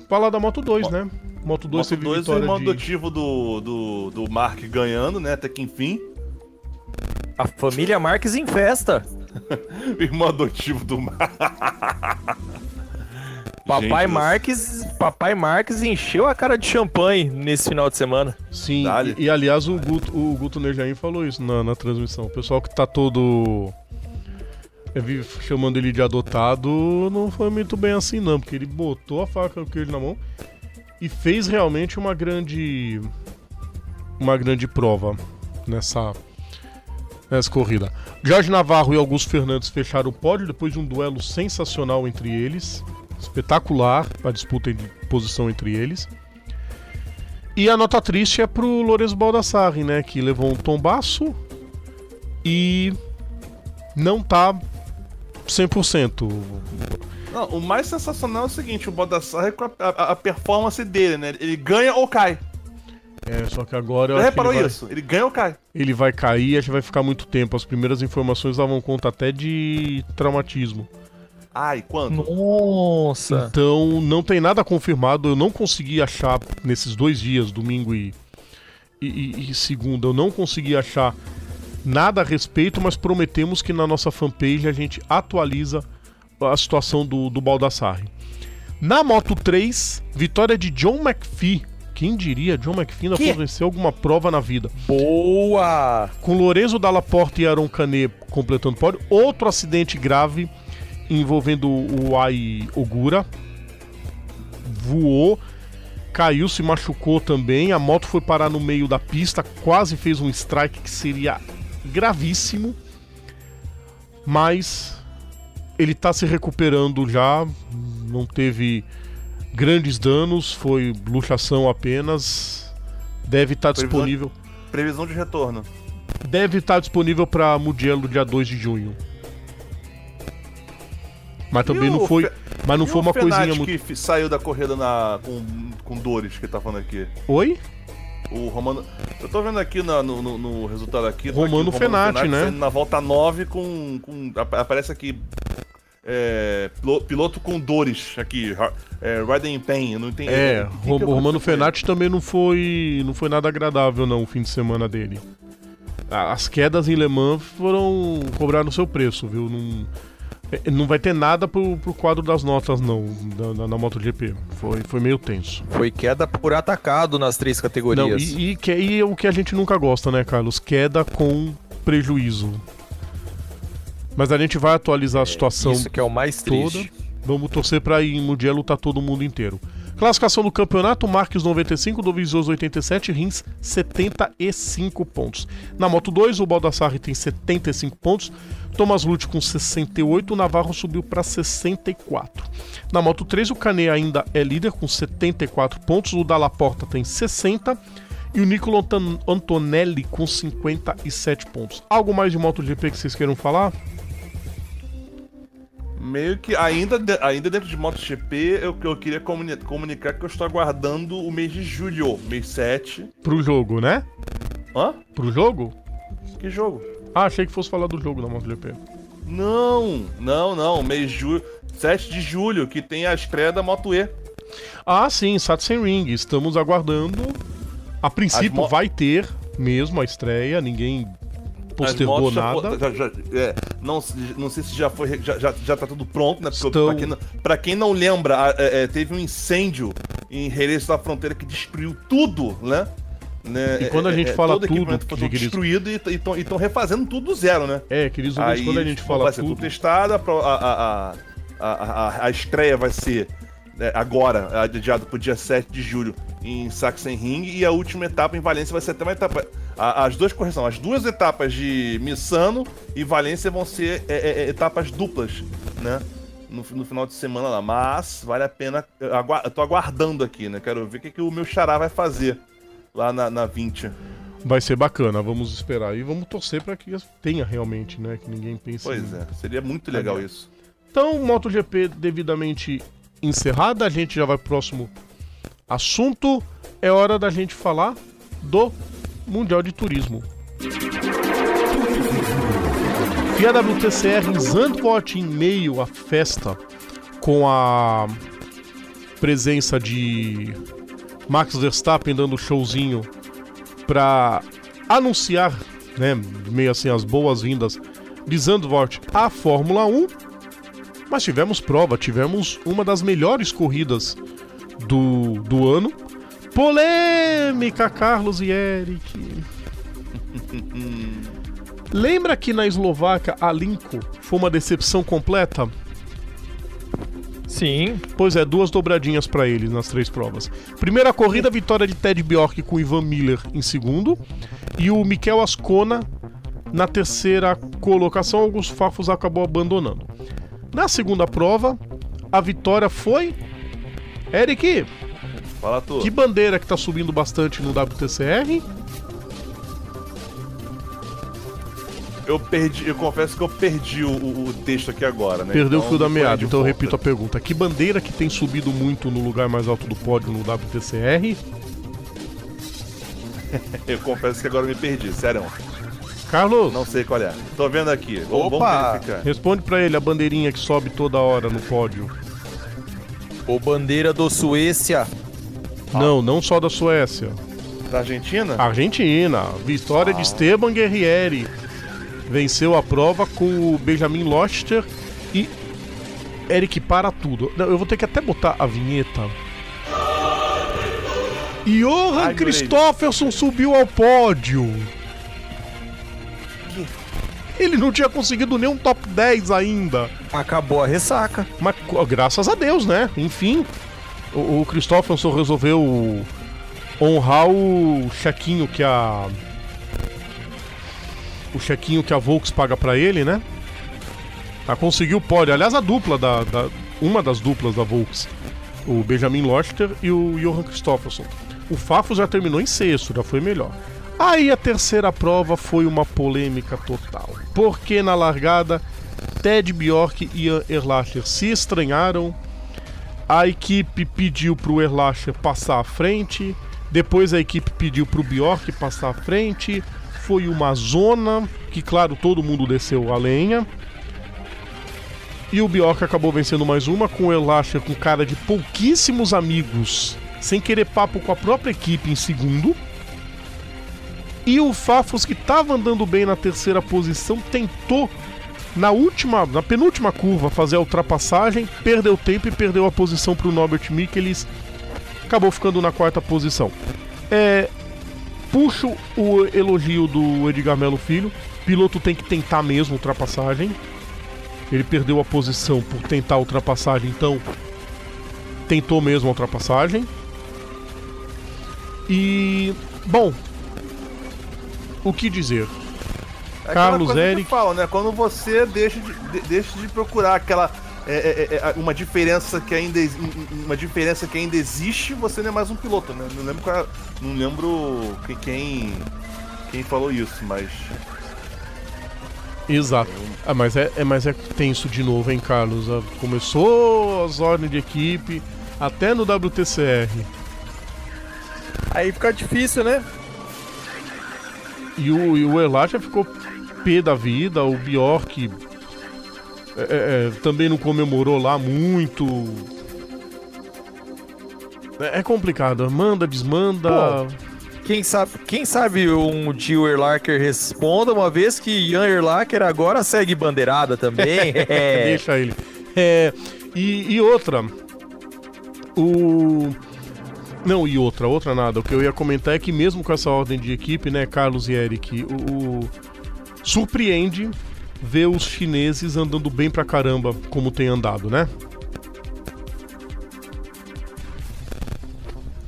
Falar da Moto 2, né? Moto 2 Moto teve 2, o vitória irmão de... adotivo do, do, do Mark ganhando, né? Até que enfim. A família Marques em festa. O irmão adotivo do Mark. Papai Gente, Marques, Papai Marques encheu a cara de champanhe nesse final de semana. Sim, e, e, aliás o Guto, o Guto falou isso na, na transmissão. O pessoal que tá todo é, vi- chamando ele de adotado não foi muito bem assim não, porque ele botou a faca no queijo na mão e fez realmente uma grande uma grande prova nessa nessa corrida. Jorge Navarro e Augusto Fernandes fecharam o pódio depois de um duelo sensacional entre eles, espetacular a disputa de posição entre eles. E a nota triste é pro Lourenço Baldassarri, né? Que levou um tombaço e não tá 100%. Não, o mais sensacional é o seguinte, o Baldassarre com a, a- a performance dele, né? Ele ganha ou cai. É, só que agora eu Já acho que reparou ele vai, isso? Ele ganha ou cai. ele vai cair e acho que vai ficar muito tempo. As primeiras informações davam conta até de traumatismo. Ai, quando? Nossa. Então não tem nada confirmado. Eu não consegui achar nesses dois dias, domingo e, e, e- e segunda, eu não consegui achar nada a respeito, mas prometemos que na nossa fanpage a gente atualiza a situação do, do Baldassarre. Na Moto 3, vitória de John McPhee. Quem diria, John McPhee ainda Que? foi vencer alguma prova na vida. Boa! Com Lorenzo Dalla Porta e Aaron Canet completando o pódio. Outro acidente grave envolvendo o Ai Ogura. Voou, caiu, se machucou também. A moto foi parar no meio da pista, quase fez um strike que seria gravíssimo. Mas ele tá se recuperando já. Não teve grandes danos, foi luxação apenas. Deve estar Previsão- disponível Previsão de retorno. deve estar disponível para Mugello dia 2 de junho. Mas também não foi, mas não foi uma Fenati coisinha muito. que saiu da corrida na, com, com dores, que tá falando aqui. Oi? O Romano. Eu tô vendo aqui na- no, no- no resultado aqui. tá Romano aqui o Fenati, né? saindo Na volta 9 com. com ap- aparece aqui. É, pilo- piloto com dores aqui. É, riding in pain. eu Não entendi. É, o que Romano? Fenati também não foi, não foi nada agradável não o fim de semana dele. As quedas em Le Mans foram cobrar no seu preço, viu? Não, é, não vai ter nada pro, pro quadro das notas não da- na, na MotoGP. Foi, foi meio tenso. Foi queda por atacado nas três Não, categorias. e, e, que- e o que a gente nunca gosta, né, Carlos? Queda com prejuízo. Mas a gente vai atualizar a situação Isso que é o mais toda. triste. Vamos torcer pra ir em Mugello tá todo mundo inteiro. Classificação do campeonato: Marques 95, Dovizioso 87, Rins 75 pontos. Na Moto 2, o Baldassarri tem 75 pontos, Thomas Lute com 68, o Navarro subiu para 64. Na Moto 3, o Canet ainda é líder com 74 pontos, o Dalla Porta tem 60 e o Nicolo Anton- Antonelli com 57 pontos. Algo mais de MotoGP que vocês queiram falar? Meio que ainda, de- ainda dentro de MotoGP, eu, eu queria comuni- comunicar que eu estou aguardando o mês de julho, mês 7. Pro jogo, né? Hã? Pro jogo? Que jogo? Ah, achei que fosse falar do jogo da MotoGP. Não, não, não. Mês de julho, 7 de julho, que tem a estreia da Moto E. Ah, sim, Satsen Ring. Estamos aguardando. A princípio vai ter mesmo a estreia, ninguém postergou nada. já- já- é, não, não sei se já foi. Já, já, já tá tudo pronto, né? Porque pra, quem não, pra quem não lembra, é, é, teve um incêndio em Jerez da Fronteira que destruiu tudo, né? Né, E quando a é, gente é, fala todo tudo, equipamento foi destruído e estão refazendo tudo do zero, né? É, queridos ouvintes, quando a gente fala vai ser tudo. tudo testado, a, a, a, a, estreia vai ser agora, adiado pro dia 7 de julho em Sachsenring, e a última etapa em Valência vai ser até uma etapa. a- as duas correção, as duas etapas de Missano e Valência vão ser é, é, é, etapas duplas, né? No, no final de semana lá. Mas vale a pena. Eu, eu tô aguardando aqui, né? Quero ver o que, que o meu xará vai fazer lá na, na 20. Vai ser bacana, vamos esperar. E vamos torcer para que tenha realmente, né? Que ninguém pense. Pois é, seria muito legal isso. Então, MotoGP devidamente encerrada, a gente já vai pro próximo assunto. É hora da gente falar do Mundial de Turismo. FIA WTCR em Zandvoort em meio à festa com a presença de Max Verstappen dando showzinho para anunciar, né, meio assim as boas-vindas de Zandvoort à Fórmula 1. Mas tivemos prova, tivemos uma das melhores corridas do, do ano. Polêmica, Carlos e Eric. Lembra que na Eslováquia a Linko foi uma decepção completa? Sim. Pois é, duas dobradinhas pra eles nas três provas. Primeira corrida, vitória de Ted Bjork com Ivan Miller em segundo. E o Mikel Ascona na terceira colocação. Augusto Fafos acabou abandonando. Na segunda prova, a vitória foi. Eric, Fala tu. Que bandeira que tá subindo bastante no WTCR? Eu perdi, eu confesso que eu perdi o, o- o texto aqui agora, né? Perdeu o Então, fio da meada, então eu volta. repito a pergunta. Que bandeira que tem subido muito no lugar mais alto do pódio no WTCR? Eu confesso que agora eu me perdi, sério. Carlos, Não sei qual é. Tô vendo aqui. Opa! verificar. responde pra ele a bandeirinha que sobe toda hora no pódio. O bandeira do Suécia. Não, não só da Suécia. Da Argentina? Argentina, vitória de Esteban Guerrieri. Venceu a prova com o Benjamin Loster e Eric para tudo. Não, eu vou ter que até botar a vinheta. Johan Christofferson subiu ao pódio. Ele não tinha conseguido nem um top 10 ainda. Acabou a ressaca. Mas graças a Deus, né? Enfim, o, o Christopherson resolveu honrar o chequinho que a. O chequinho que a Volks paga pra ele, né? Pra conseguir o pódio. Aliás, a dupla da, da- Uma das duplas da Volks. O Benjamin Lochter e o Johan Christopherson. O Fafo já terminou em sexto, já foi melhor. Aí a terceira prova foi uma polêmica total. Porque na largada Ted Bjork e Ian Erlacher se estranharam. A equipe pediu pro Erlacher passar à frente. Depois a equipe pediu pro Bjork passar à frente. Foi uma zona que, claro, todo mundo desceu a lenha. E o Bjork acabou vencendo mais uma com o Erlacher com cara de pouquíssimos amigos, sem querer papo com a própria equipe em segundo. E o Fafos, que estava andando bem na terceira posição, tentou na última, na penúltima curva fazer a ultrapassagem, perdeu tempo e perdeu a posição para o Norbert Michelis, acabou ficando na quarta posição. É, puxo o elogio do Edgar Melo Filho, piloto tem que tentar mesmo ultrapassagem. Ele perdeu a posição por tentar a ultrapassagem, então tentou mesmo a ultrapassagem. E bom, o que dizer? É Carlos coisa que Eric. fala, né? Quando você deixa de, de- deixa de procurar aquela. é, é, é, uma diferença que ainda uma diferença que ainda existe, você não é mais um piloto, né? Não lembro qual, é- não lembro que- quem quem falou isso, mas Exato. Ah, mas é, é, mas é tenso de novo, hein, Carlos? Ah, Começou as ordens de equipe, até no WTCR. Aí fica difícil, né? E o, e o ficou pé da vida, o Bjork é, é, é, também não comemorou lá muito. É, é complicado, manda, desmanda. Quem sabe, quem sabe um dia o Erlacher responda, uma vez que Ian Erlacher agora segue bandeirada também. É. Deixa ele. É, e, e outra. O. Não, e outra, outra nada. O que eu ia comentar é que mesmo com essa ordem de equipe, né, Carlos e Eric, o, o- surpreende ver os chineses andando bem pra caramba como tem andado, né?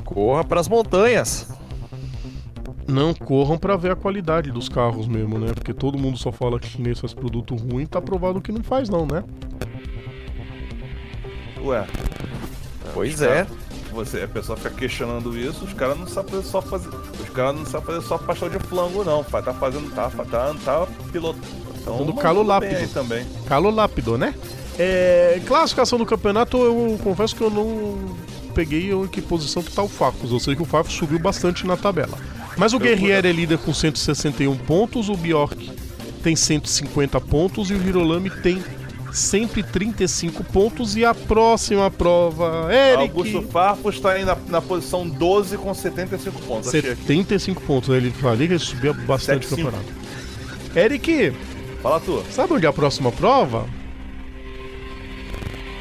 Corra pras montanhas. Não corram pra ver a qualidade dos carros mesmo, né? Porque todo mundo só fala que chinês faz produto ruim, tá provado que não faz não, né? ué, Pois é. Você a pessoa fica questionando isso, os caras não sabem fazer só fazer, os caras não sabem fazer só pastel de flango não, tá fazendo tá tá tá piloto. Então, mandando calo lápido. também. Calo lápido, né? É, classificação do campeonato, eu confesso que eu não peguei em que posição que tá o Fafos. Eu sei que o Fafos subiu bastante na tabela. Mas o Guerrieri é líder com 161 pontos, o Bjork tem 150 pontos e o Girolami tem 135 pontos. E a próxima prova, Augusto Eric. Farfus está aí na, na posição 12 com 75 pontos. Achei aqui. 75 pontos, né? ele falei que ele subia bastante o 75. campeonato. Eric, Fala tu. sabe onde é a próxima prova?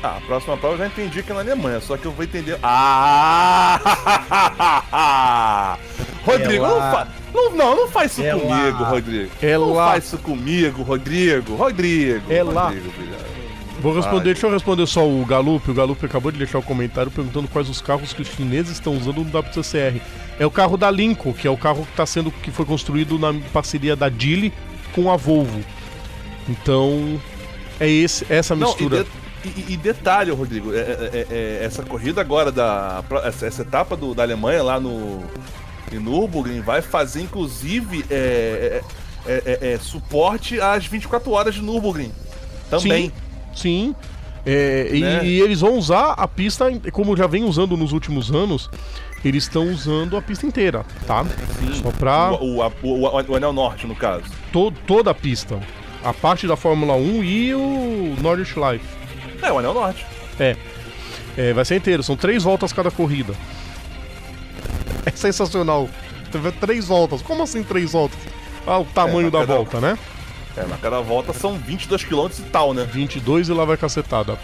Ah, a próxima prova eu já entendi que é na Alemanha, só que eu vou entender. Ah! Rodrigo, É não, lá. fa... não, não, não faz isso É comigo, lá. Rodrigo. É não lá. faz isso comigo, Rodrigo. Rodrigo. É lá. Rodrigo. Vou responder, Ai. deixa eu responder só o Galup. O Galup acabou de deixar o comentário perguntando quais os carros que os chineses estão usando no WTCR. É o carro da Lincoln, que é o carro que está sendo que foi construído na parceria da Geely com a Volvo. Então, é esse, essa Não, e, mistura. de- e, e detalhe, Rodrigo, é, é, é, essa corrida agora da. Essa, essa etapa do, da Alemanha lá no. Em Nürburgring vai fazer, inclusive, é, é, suporte às 24 horas de Nürburgring. Também. Sim. sim. É, né? e, e, eles vão usar a pista, como já vem usando nos últimos anos, eles estão usando a pista inteira, tá? Sim. Só pra. O, o, o, o, Anel Norte, no caso. To, toda a pista. A parte da Fórmula 1 e o Nordic Life. É, o Anel Norte. É. é. Vai ser inteiro, são três voltas cada corrida. Sensacional. Teve três voltas. Como assim três voltas? Ah, o tamanho é, da cada... volta, né? É, na cada volta são 22 km e tal, né? 22 e lá vai cacetada.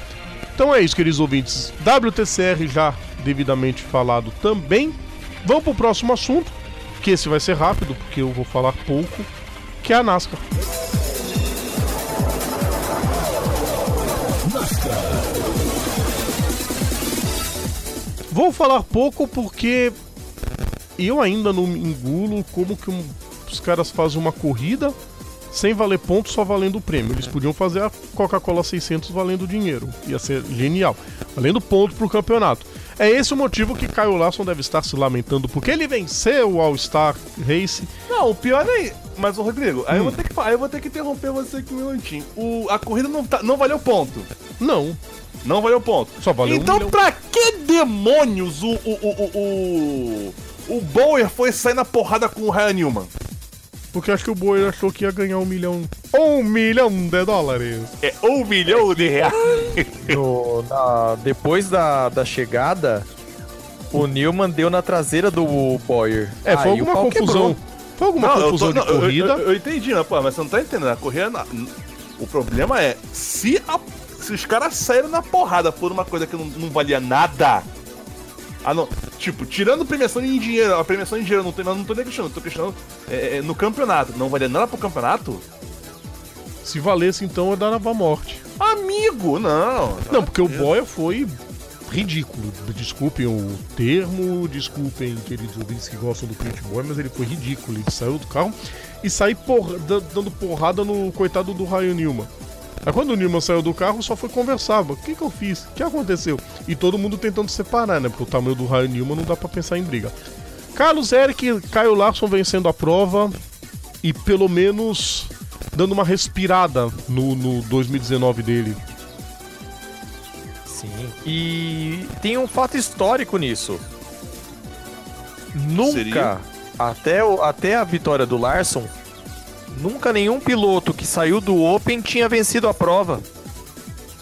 Então é isso, queridos ouvintes. WTCR já devidamente falado também. Vamos pro próximo assunto, que esse vai ser rápido, porque eu vou falar pouco, que é a NASCAR. Vou falar pouco porque eu ainda não me engulo como que um, os caras fazem uma corrida sem valer ponto, só valendo o prêmio. Eles podiam fazer a Coca-Cola 600 valendo dinheiro. Ia ser genial. Valendo ponto pro campeonato. É esse o motivo que Caio Larson deve estar se lamentando, porque ele venceu o All-Star Race. Não, o pior é. Mas, o Rodrigo, aí, eu vou hum. ter que, aí eu vou ter que interromper você aqui um minutinho. O, a corrida não, tá, não valeu ponto. Não. Não valeu ponto. Só valeu Então, um pra que demônios o, o, o, o, o, o Bower foi sair na porrada com o Ryan Newman? Porque acho que o Boi achou que ia ganhar um milhão. Um milhão de dólares. É um milhão de reais. No, na, depois da, da chegada, o Newman deu na traseira do Boyer. É, foi alguma confusão. Quebrou. Foi alguma não, confusão tô, de não, corrida. Eu, eu, eu, entendi, né, pô, mas você não tá entendendo. A corrida. O problema é, se, a, se os caras saíram na porrada por uma coisa que não, não valia nada ah, não. Tipo, tirando premiação em dinheiro, a premiação em dinheiro, não tô, não tô nem questionando, tô questionando é, é, no campeonato. Não valia nada pro campeonato? Se valesse, então, eu dava a morte. Amigo, não. Não, porque o Boia foi ridículo. Desculpem o termo, desculpem queridos ouvintes que gostam do Pit Boy, mas ele foi ridículo. Ele saiu do carro e saiu porra, dando porrada no coitado do Ryan Newman. Aí quando o Newman saiu do carro, só foi conversar. O que, que eu fiz? O que aconteceu? E todo mundo tentando separar, né? Porque o tamanho do Ryan Newman não dá para pensar em briga. Carlos Eric, Caio Larson vencendo a prova e pelo menos dando uma respirada no, no 2019 dele. Sim. E tem um fato histórico nisso. Nunca, até, até a vitória do Larson, Nunca nenhum piloto que saiu do Open tinha vencido a prova.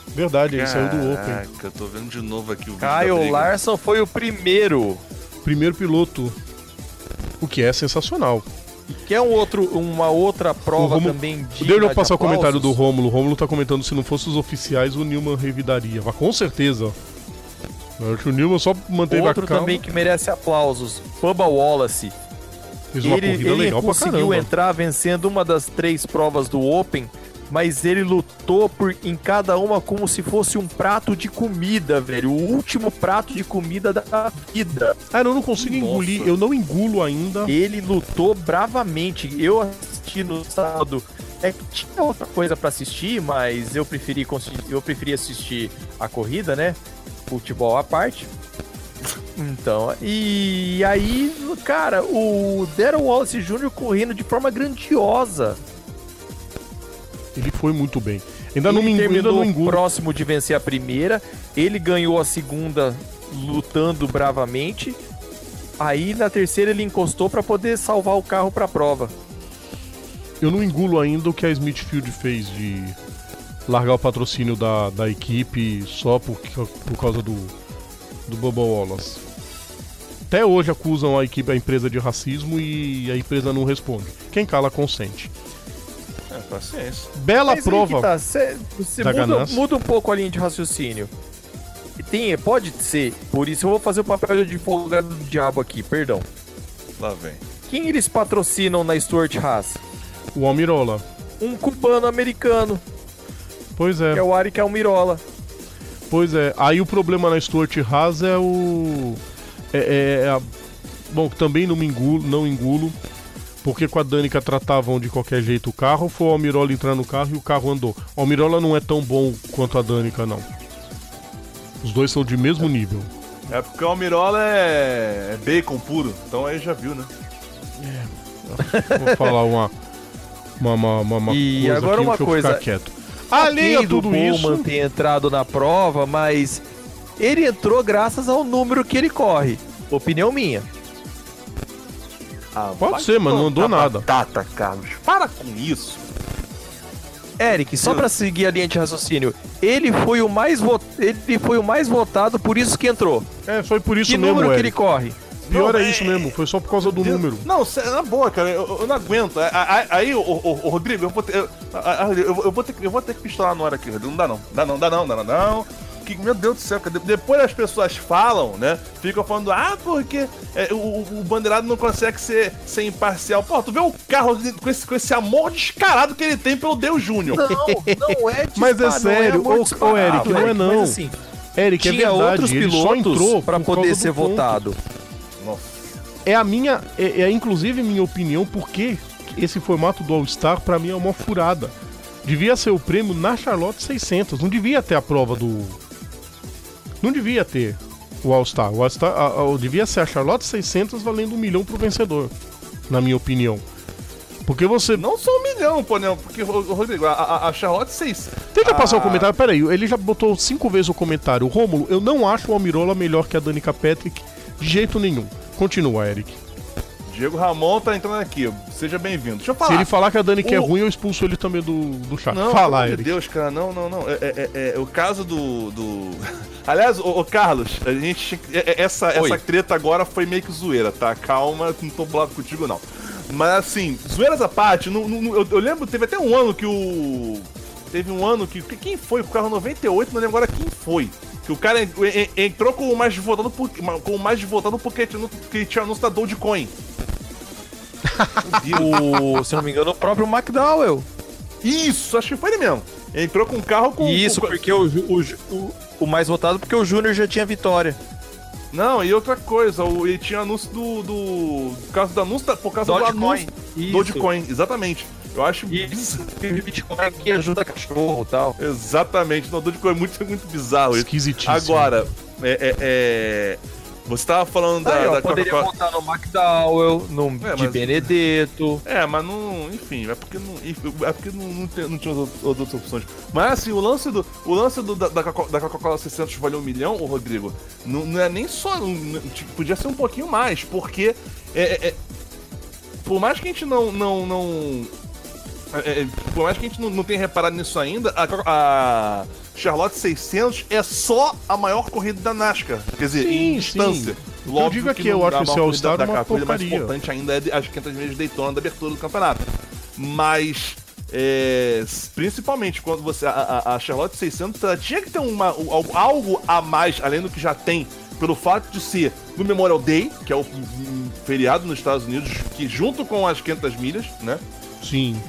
Verdade, ele saiu do Open. eu tô vendo de novo aqui o Kyle Larson foi o primeiro. Primeiro piloto. O que é sensacional. Quer um outro, uma outra prova Romulo, também de. Deixa eu passar o comentário do Rômulo. O Rômulo tá comentando se não fosse os oficiais, o Newman revidaria. Mas com certeza. Eu acho que o Newman só manteve Outro a calma. também que merece aplausos. Bubba Wallace. Fez uma ele, corrida ele legal conseguiu entrar vencendo uma das três provas do Open, mas ele lutou por, em cada uma como se fosse um prato de comida, velho. O último prato de comida da vida. Ah, eu não consigo Nossa. engolir, eu não engulo ainda. Ele lutou bravamente. Eu assisti no sábado. É que tinha outra coisa para assistir, mas eu preferi, eu preferi assistir a corrida, né? Futebol à parte. Então, e aí, cara, o Darren Wallace Jr. correndo de forma grandiosa. Ele foi muito bem. Ainda ele não me terminou ainda próximo de vencer a primeira. Ele ganhou a segunda lutando bravamente. Aí na terceira ele encostou para poder salvar o carro para a prova. Eu não engulo ainda o que a Smithfield fez de largar o patrocínio da, da equipe só por, por causa do, do Bubba Wallace. Até hoje acusam a equipe, a empresa de racismo e a empresa não responde. Quem cala consente. É, paciência. Bela Mas prova. Tá, cê, cê muda, muda, um pouco a linha de raciocínio. Tem, pode ser, por isso eu vou fazer o papel de advogado do diabo aqui, perdão. Lá vem. Quem eles patrocinam na Stuart Haas? O Almirola. Um cubano americano. Pois é. Que é o Arik Almirola. Pois é, aí o problema na Stuart Haas é o. É, é, é a... Bom, também não me engulo, não engulo, porque com a Danica tratavam de qualquer jeito o carro, foi o Almirola entrar no carro e o carro andou. O Almirola não é tão bom quanto a Danica, não. Os dois são de mesmo nível. É porque o Almirola é, é bacon puro, então aí já viu, né? Vou falar uma. Uma, uma, uma, uma E coisa agora aqui, uma deixa eu coisa. Ok de tudo do isso. Bowman ter entrado na prova, mas ele entrou graças ao número que ele corre. Opinião minha. Ah, Pode ser, mas não andou nada. Batata, Carlos. Para com isso. Eric, só pra seguir a linha de raciocínio, ele foi o mais vo... ele foi o mais votado, por isso que entrou. É, foi por isso que mesmo, número que ele Eric. corre? Pior Não, é é- isso mesmo, foi só por causa do Deus- número. Não, na boa, cara, eu, eu não aguento. Aí, ô, ô, ô, Rodrigo, eu vou ter. Eu, eu vou- ter, que- eu vou ter que pistolar na hora aqui, Rodrigo. Não dá não. Dá não, dá não, dá não, não. Que, meu Deus do céu, cara. de- Depois as pessoas falam, né? Ficam falando, ah, porque é, o, o- o bandeirado não consegue ser, ser imparcial. Pô, tu vê o carro com esse, com esse amor descarado que ele tem pelo Deus Júnior. Não, não é Mas é sério, ô, ô, Eric, não é não. Mas assim, Eric, é tinha verdade, outros ele só entrou pilotos pra por poder ser ponto. Nossa. É a minha, é, é inclusive minha opinião, porque esse formato do All-Star pra mim é uma furada. Devia ser o prêmio na Charlotte 600, não devia ter a prova do. Não devia ter o All-Star. O All-Star a- a- devia ser a Charlotte 600 valendo um milhão pro vencedor, na minha opinião. Porque você. Não só um milhão, pô, não. Porque, Rodrigo, a, a, a Charlotte 6. Tenta passar o comentário. Peraí, ele já botou cinco vezes o comentário. Rômulo, eu não acho o Almirola melhor que a Danica Patrick de jeito nenhum. Continua, Eric. Diego Ramon tá entrando aqui. Seja bem-vindo. Deixa eu falar. Se ele falar que a Danica é O- ruim, eu expulso ele também do, do chat. Não, Fala, Eric. Deus, cara, não, não, não. É, é- é- é o caso do. do... Aliás, ô, ô, Carlos, a gente. tinha que- é- é- Essa, Oi. essa treta agora foi meio que zoeira, tá? Calma, não tô bolado contigo, não. Mas assim, zoeiras à parte, no- no- eu, eu lembro, teve até um ano que o. Teve um ano que. que- Quem foi? O carro 98, não lembro agora quem foi. Que o cara en- en- entrou com o mais votado por, com o mais votado porque tinha, anúncio da Dogecoin. O, se não me engano, o próprio McDowell. Isso, acho que foi ele mesmo. Entrou com um carro com. Isso, com, porque o, o, o, o mais votado porque o Júnior já tinha vitória. Não, e outra coisa, o, ele tinha anúncio do. do por causa do anúncio, por causa do Dogecoin. anúncio. Isso. Dogecoin, exatamente. Eu acho. Isso, Bitcoin que ajuda cachorro e tal. Exatamente, no Dogecoin é muito, muito bizarro isso. Esquisitíssimo. Agora, é, é, é, Você tava falando da, ó, da poderia Coca-Cola. votar no McDowell, no É, de mas- Benedetto. É, mas não. Enfim, é porque não. É porque não, não, tem- não tinha outras, outras opções. Mas assim, o lance do. O lance do, da, da Coca- da Coca-Cola 600 valer um milhão, ô Rodrigo, não, não é nem só. não- tipo, podia ser um pouquinho mais, porque. É, é- é- por mais que a gente não. não, não é, é, por mais que a gente não, não tenha reparado nisso ainda, a, a Charlotte 600 é só a maior corrida da NASCAR. Quer dizer, Sim, em distância. sim. O que eu digo é que eu acho a esse maior All-Star corrida da- uma a corrida mais importante ainda é as 500 milhas de Daytona da abertura do campeonato. Mas, é, principalmente quando você. A, a- Charlotte 600 ela tinha que ter uma, o- algo, algo a mais, além do que já tem, pelo fato de ser no Memorial Day, que é o um, feriado nos Estados Unidos, que junto com as 500 milhas, né? Sim.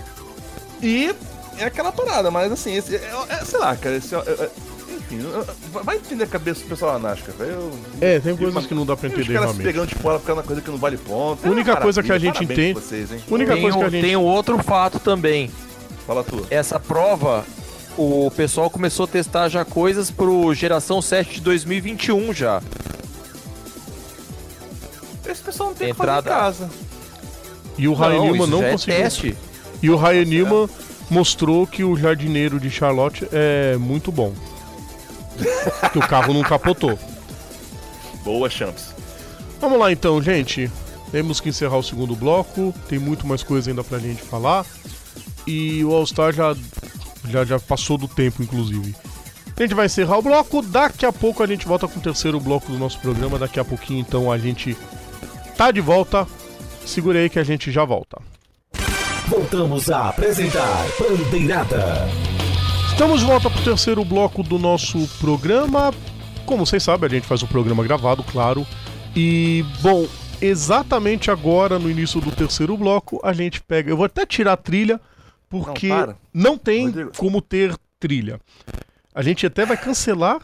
E é aquela parada, mas assim, esse, é, é- sei lá, cara, esse, é- é- enfim, é- vai entender a cabeça do pessoal da NASCAR, velho. É, tem coisas uma- que não dá pra entender Os caras se realmente. pegando de fora por causa da coisa que não vale ponto. A única É uma coisa que a gente entende- Vocês, única Tem, coisa que a gente. tem um outro fato também. Fala tu. Essa prova, o pessoal começou a testar já coisas pro geração 7 de 2021 já. Esse pessoal não tem Entrada- que fazer em casa. E o Newman isso não já é conseguiu. teste. E o Ryan Newman mostrou que o jardineiro de Charlotte é muito bom. que o carro não capotou. Boa, Champs. Vamos lá então, gente. Temos que encerrar o segundo bloco. Tem muito mais coisa ainda pra gente falar. E o All-Star já, já, já passou do tempo, inclusive. A gente vai encerrar o bloco. Daqui a pouco a gente volta com o terceiro bloco do nosso programa. Daqui a pouquinho, então, a gente tá de volta. Segura aí que a gente já volta. Voltamos a apresentar Bandeirada. Estamos de volta para o terceiro bloco do nosso programa. Como vocês sabem, a gente faz um programa gravado, claro. E, bom, exatamente agora, no início do terceiro bloco, a gente pega. Eu vou até tirar a trilha, porque Não, não tem Rodrigo. como ter trilha. A gente até vai cancelar.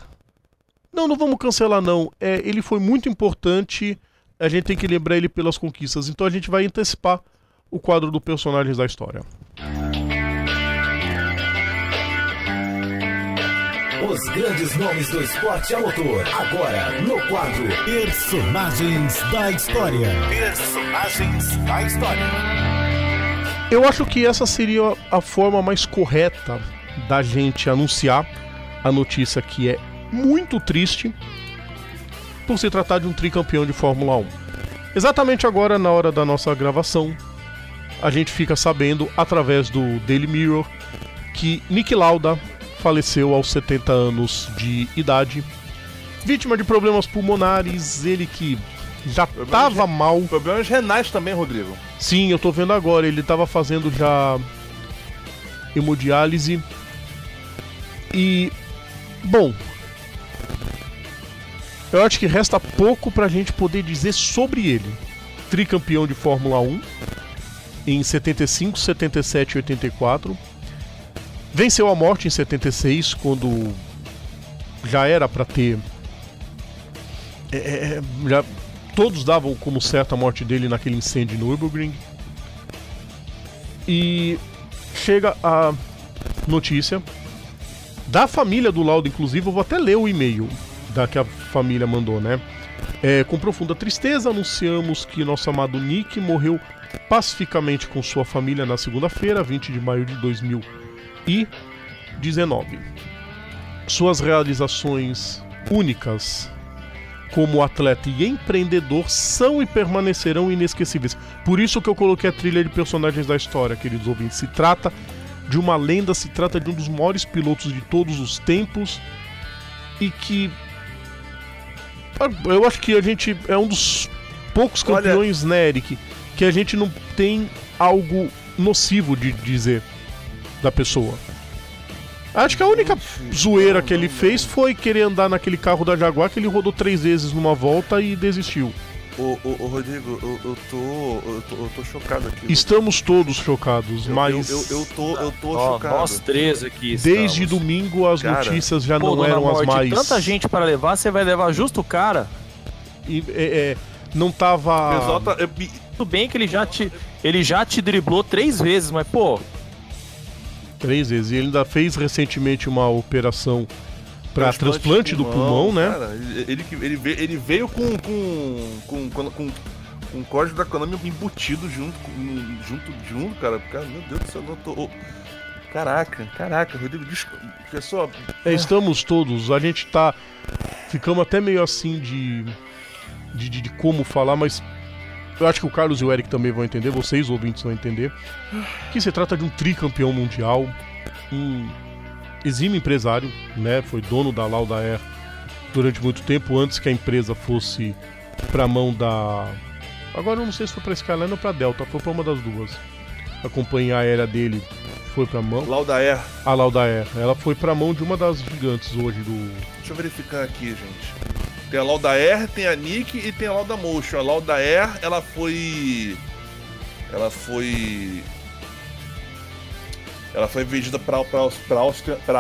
Não, não vamos cancelar, não. É, ele foi muito importante. A gente tem que lembrar ele pelas conquistas. Então a gente vai antecipar o quadro do Personagens da História. Os grandes nomes do esporte a motor. Agora, no quadro Personagens da História. Personagens da História. Eu acho que essa seria a forma mais correta da gente anunciar a notícia que é muito triste por se tratar de um tricampeão de Fórmula 1. Exatamente agora, na hora da nossa gravação, a gente fica sabendo, através do Daily Mirror, que Nick Lauda faleceu aos 70 anos de idade, vítima de problemas pulmonares, ele que já tava mal. Problemas renais também, Rodrigo. Sim, eu tô vendo agora, ele tava fazendo já hemodiálise. E bom, eu acho que resta pouco pra gente poder dizer sobre ele. Tricampeão de Fórmula 1 em 75, 77 e 84. Venceu a morte em 76, quando já era para ter. É, é, já, todos davam como certa a morte dele naquele incêndio no Nürburgring. E chega a notícia da família do Lauda, inclusive, eu vou até ler o e-mail da que a família mandou, né? É, com profunda tristeza, anunciamos que nosso amado Nick morreu pacificamente com sua família na segunda-feira, 20 de maio de 2019. Suas realizações únicas como atleta e empreendedor são e permanecerão inesquecíveis. Por isso que eu coloquei a trilha de personagens da história, queridos ouvintes. Se trata de uma lenda, se trata de um dos maiores pilotos de todos os tempos e que eu acho que a gente é um dos poucos campeões, Olha... né, Eric, que a gente não tem algo nocivo de dizer da pessoa. Acho que a única zoeira que ele fez foi querer andar naquele carro da Jaguar que ele rodou três vezes numa volta e desistiu. Ô, ô, ô Rodrigo, eu, eu, tô, eu, tô, eu tô chocado aqui. Estamos todos chocados, eu, mas. Eu, eu, tô, eu tô oh, chocado. Nós três aqui. Desde estamos. domingo as Cara, notícias já pô, não eram morte, as mais. Tanta gente para levar, você vai levar justo o cara. E, é, é, não tava. Tá, Tudo bem que ele já te, ele já te driblou três vezes, mas pô. Três vezes. E ele ainda fez recentemente uma operação para transplante, transplante do pulmão, né? Cara, ele, ele, veio, ele veio com, com, com, com, com um código da Konami embutido junto, junto, junto, cara. cara meu Deus do céu, não tô. Oh. Caraca, caraca, Rodrigo, pessoal. É, estamos todos, a gente tá. Ficamos até meio assim de, de, de, de como falar, mas eu acho que o Carlos e o Eric também vão entender, vocês ouvintes vão entender, que se trata de um tricampeão mundial, um exímio empresário, né? Foi dono da Lauda Air durante muito tempo, antes que a empresa fosse para a mão da. Agora eu não sei se foi para Skyline ou para Delta, foi para uma das duas. A companhia aérea dele foi para mão. Lauda Air. A Lauda Air. Ela foi para mão de uma das gigantes hoje do. Deixa eu verificar aqui, gente. Tem a Lauda Air, tem a Nick e tem a Lauda Motion. A Lauda Air, ela foi. Ela foi ela foi vendida para para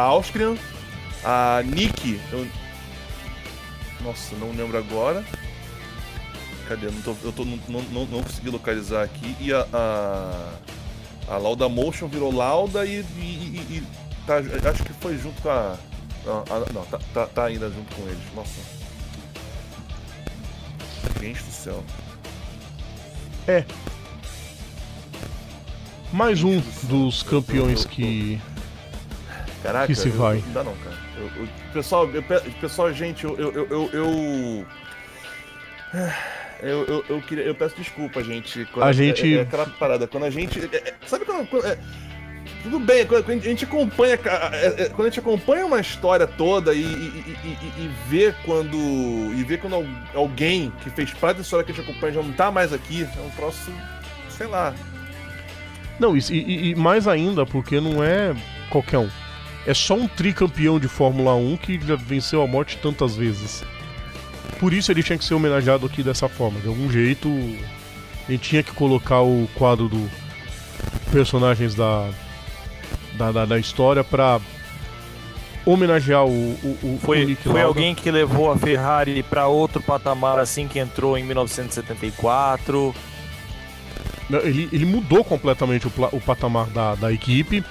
Áustria. A Nick, eu... nossa, não lembro agora. Cadê? Não tô, eu tô, não, não, não consegui localizar aqui. E a, a, a Lauda Motion virou Lauda e, e, e, e tá, acho que foi junto com a. a não, tá, tá, tá ainda junto com eles. Nossa. Gente do céu. É, mais um dos campeões que. Caraca, que se vai. Não dá não, cara. Eu, eu, pessoal, eu, pessoal, gente, eu. Eu, eu, eu, eu, queria, eu peço desculpa, gente. Quando, a gente. É, é aquela parada, quando a gente. É, é sabe quando. quando é, tudo bem, quando a gente acompanha. É, é, quando a gente acompanha uma história toda e, e, e, e, vê quando. E vê quando alguém que fez parte da história que a gente acompanha já não tá mais aqui, é um troço. sei lá. Não, e, mais ainda, porque não é qualquer um. É só um tricampeão de Fórmula 1 que já venceu a morte tantas vezes. Por isso ele tinha que ser homenageado aqui dessa forma. De algum jeito, ele tinha que colocar o quadro do personagens da, da, da, da história pra homenagear o, o, o Foi, o foi alguém que levou a Ferrari para outro patamar assim que entrou em 1974. Ele, ele mudou completamente o, o patamar da, da equipe.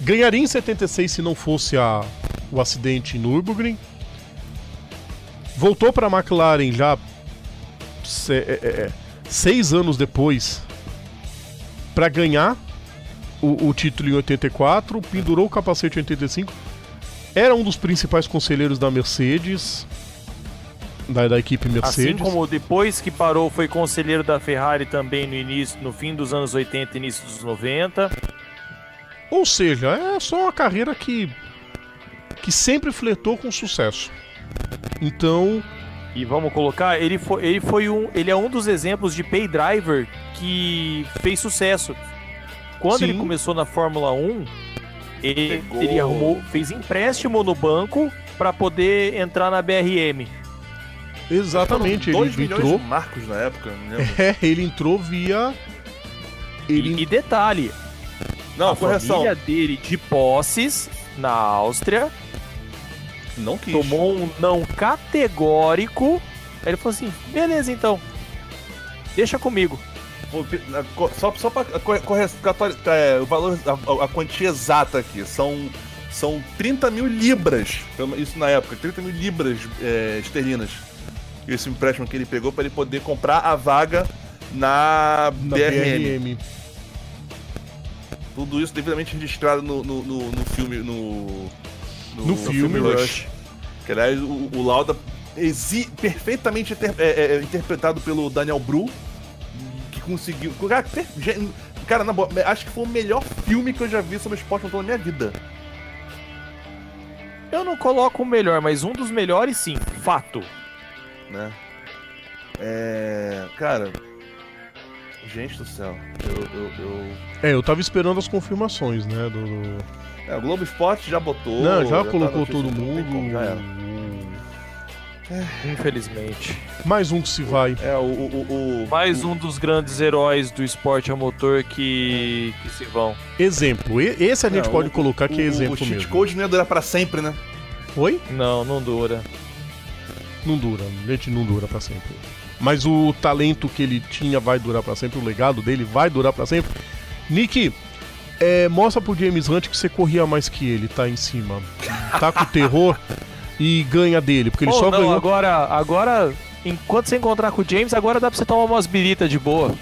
Ganharia em 76 se não fosse a, o acidente em Nürburgring. Voltou para a McLaren já se, é, é, é seis anos depois para ganhar o, o, título em 84, pendurou o capacete em 85. Era um dos principais conselheiros da Mercedes, da, da equipe Mercedes. Assim como depois que parou foi conselheiro da Ferrari também no início, no fim dos anos 80 início dos 90. Ou seja, é só uma carreira que que sempre fletou com sucesso. Então, e vamos colocar, ele foi, ele foi um, ele é um dos exemplos de pay driver que fez sucesso. Quando Sim. ele começou na Fórmula 1, ele, ele arrumou, fez empréstimo no banco para poder entrar na BRM. Exatamente, ele entrou. De marcos na época, É, ele entrou via. Ele... E, e detalhe. Não, a correção. família dele de posses na Áustria não quis. Tomou um não categórico. Aí ele falou assim: beleza então. Deixa comigo. Só, só para é, o valor, a, a, quantia exata aqui, são, são 30 mil libras, isso na época, 30 mil libras é, esterlinas. Esse empréstimo que ele pegou para ele poder comprar a vaga na, na BRM. BRM. Tudo isso devidamente registrado no, no, no, no filme. No, no, no filme, filme Rush. Rush. Que aliás, o, o Lauda exi perfeitamente inter é, é, interpretado pelo Daniel Bru, conseguiu. Cara, cara, na boa, acho que foi o melhor filme que eu já vi sobre esporte motor na minha vida. Eu não coloco o melhor, mas um dos melhores sim, fato. Né? É. Cara. Gente do céu, eu, eu, eu... É, eu tava esperando as confirmações, né? Do, do... É, o Globo Esporte já botou. Não, já, já colocou tá todo mundo. já era. É. Infelizmente. Mais um que se vai. É, o, o, o Mais um dos grandes heróis do esporte a motor que, que se vão. Exemplo. Esse a gente não, pode colocar que é exemplo o mesmo. O cheat code não ia durar pra sempre, né? Oi? Não, não dura. Não dura. Gente, não dura pra sempre. Mas o talento que ele tinha vai durar para sempre, o legado dele vai durar para sempre. Nick, é, mostra pro James Hunt que você corria mais que ele, tá em cima. Tá com o terror e ganha dele, porque ele oh, só não, ganhou. Agora, agora, enquanto você encontrar com o James, agora dá pra você tomar umas biritas de boa.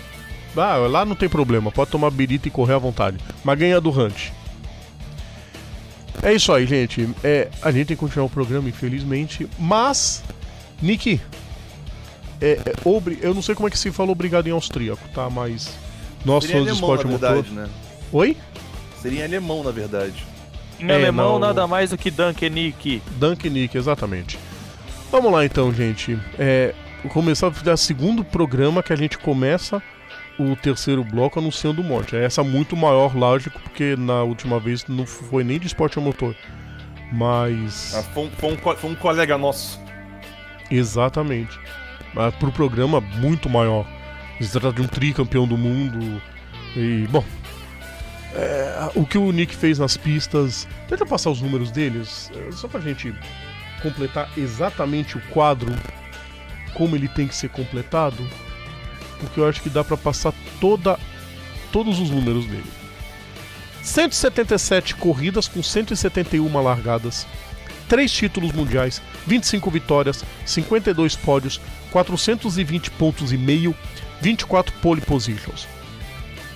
Ah, lá não tem problema, pode tomar birita e correr à vontade. Mas ganha do Hunt. É isso aí, gente. É, a gente tem que continuar o programa, infelizmente. Mas, Nick, é, é, obri... eu não sei como é que se fala obrigado em austríaco, tá? Mas nós do esporte motor. Né? Oi? Seria em alemão, na verdade. Em é, alemão, não... nada mais do que Dankenick. Dankenick, exatamente. Vamos lá então, gente. É, começar a fazer o segundo programa que a gente começa o terceiro bloco anunciando o monte. É essa muito maior, lógico, porque na última vez não foi nem de esporte a motor. Mas. Ah, foi, um, foi, um, foi um colega nosso. Exatamente. Mas pro programa muito maior. Se trata de um tricampeão do mundo. E, bom, é, o que o Nick fez nas pistas. Eu passar os números deles, é, só pra gente completar exatamente o quadro como ele tem que ser completado, porque eu acho que dá para passar toda todos os números dele. 177 corridas com 171 largadas, 3 títulos mundiais, 25 vitórias, 52 pódios, 420 pontos e meio, 24 pole positions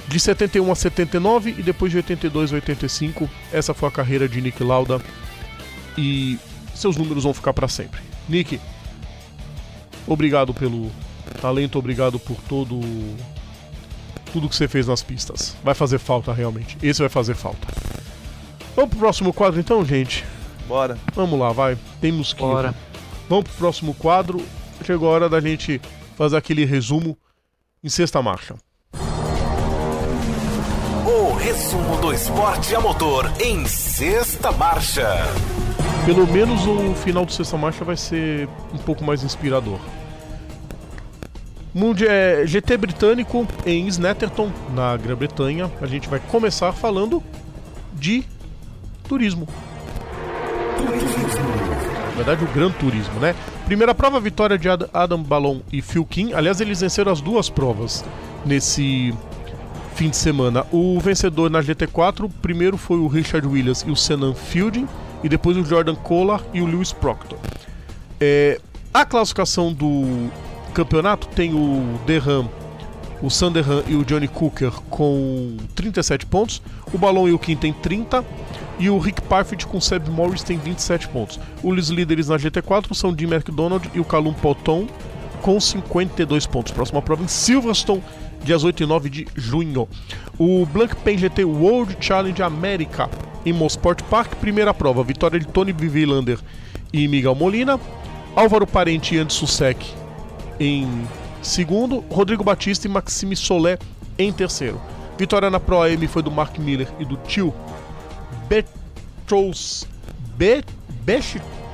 de 71 a 79 e depois de 82 a 85. Essa foi a carreira de Nick Lauda e seus números vão ficar para sempre. Nick, obrigado pelo talento, obrigado por todo tudo que você fez nas pistas. Vai fazer falta realmente. Esse vai fazer falta. Vamos pro próximo quadro então, gente? Bora. Vamos lá, vai. Temos que. Bora. Vamos pro próximo quadro. Chegou a hora da gente fazer aquele resumo em sexta marcha. Resumo do esporte a motor em sexta marcha. Pelo menos o final do sexta marcha vai ser um pouco mais inspirador. É GT britânico em Snetterton, na Grã-Bretanha. A gente vai começar falando de turismo. Na verdade, o Gran Turismo, né? Primeira prova, vitória de Adam Ballon e Phil King. Aliás, eles venceram as duas provas nesse fim de semana. O vencedor na GT4, primeiro foi o Richard Williams e o Senan Fielding, e depois o Jordan Kohler e o Lewis Proctor. É, a classificação do campeonato tem o Derham, o Sanderham e o Johnny Cooker com 37 pontos, o Balon e o Kim tem 30 e o Rick Parfit com o Seb Morris tem 27 pontos. Os líderes na GT4 são Jim McDonald e o Calum Poton com 52 pontos. Próxima prova em Silverstone, dias 8 e 9 de junho. O Blancpain GT World Challenge América em Mosport Park, primeira prova, vitória de Tony Vivilander e Miguel Molina. Álvaro Parente e Andy Susek em segundo, Rodrigo Batista e Maxime Solé em terceiro. Vitória na Pro AM foi do Mark Miller e do tio Betros Be,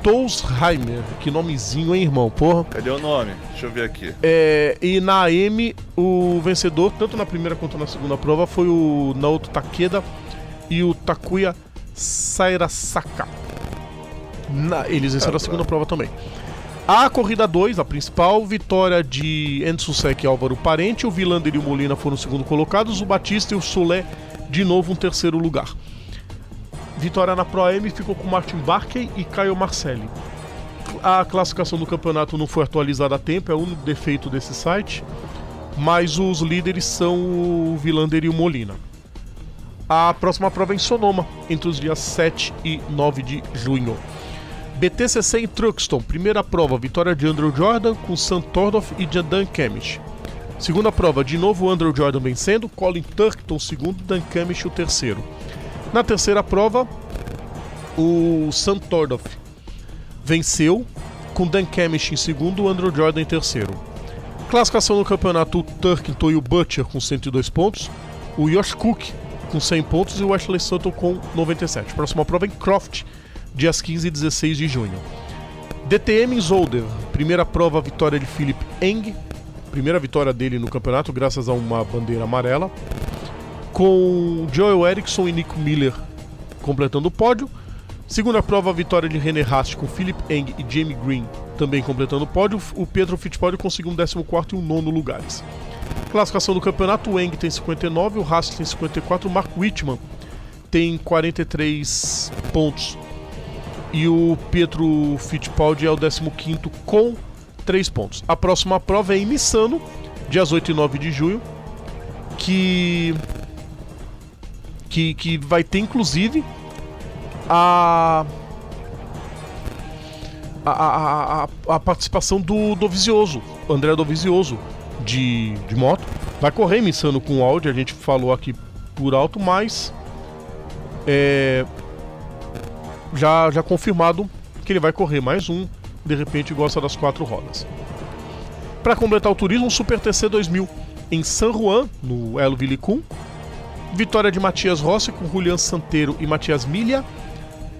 Bechtolsheimer. Que nomezinho, hein, irmão? Porra. Cadê o nome? Deixa eu ver aqui. É, e na AM, o vencedor, tanto na primeira quanto na segunda prova, foi o Naoto Takeda e o Takuya Sairasaka. Na, eles venceram a segunda prova também. A corrida 2, a principal, vitória de Ensusek e Álvaro Parente. O Vilander e o Molina foram segundo colocados. O Batista e o Solé, de novo, um terceiro lugar. Vitória na Pro M ficou com Martin Barkey e Caio Marcelli. A classificação do campeonato não foi atualizada a tempo, é único defeito desse site. Mas os líderes são o Vilander e o Molina. A próxima prova é em Sonoma, entre os dias 7 e 9 de junho. BTCC em Truxton, primeira prova, vitória de Andrew Jordan com Sam Tordoff e Dan Kemish. Segunda prova, de novo Andrew Jordan vencendo, Colin Turkton segundo, Dan Kemish o terceiro. Na terceira prova, o Sam Tordoff venceu com Dan Kemish em segundo, Andrew Jordan em terceiro. Classificação no campeonato, o Turkington e o Butcher com 102 pontos, o Josh Cook com 100 pontos e o Ashley Sutton com 97. Próxima prova em Croft, dias 15 e 16 de junho. DTM em Zolder, primeira prova, vitória de Philip Eng, primeira vitória dele no campeonato, graças a uma bandeira amarela, com Joel Eriksson e Nico Miller completando o pódio. Segunda prova, vitória de René Rast com Philip Eng e Jamie Green também completando o pódio. O Pedro Fittipaldi conseguiu um 14 e um nono lugares. Classificação do campeonato, o Eng tem 59, o Rast tem 54, o Mark Whitman tem 43 pontos e o Pietro Fittipaldi é o 15 com 3 pontos. A próxima prova é em Missano, dias 8 e 9 de junho, que que, que vai ter inclusive a a, a, a, participação do Dovizioso, André Dovizioso de, de moto. Vai correr em Missano com áudio, a gente falou aqui por alto, mas é, já, já confirmado que ele vai correr mais um, de repente gosta das quatro rodas. Para completar o turismo, um Super TC 2000 em San Juan, no Elo Vilicum. Vitória de Matias Rossi com Julian Santeiro e Matias Milha.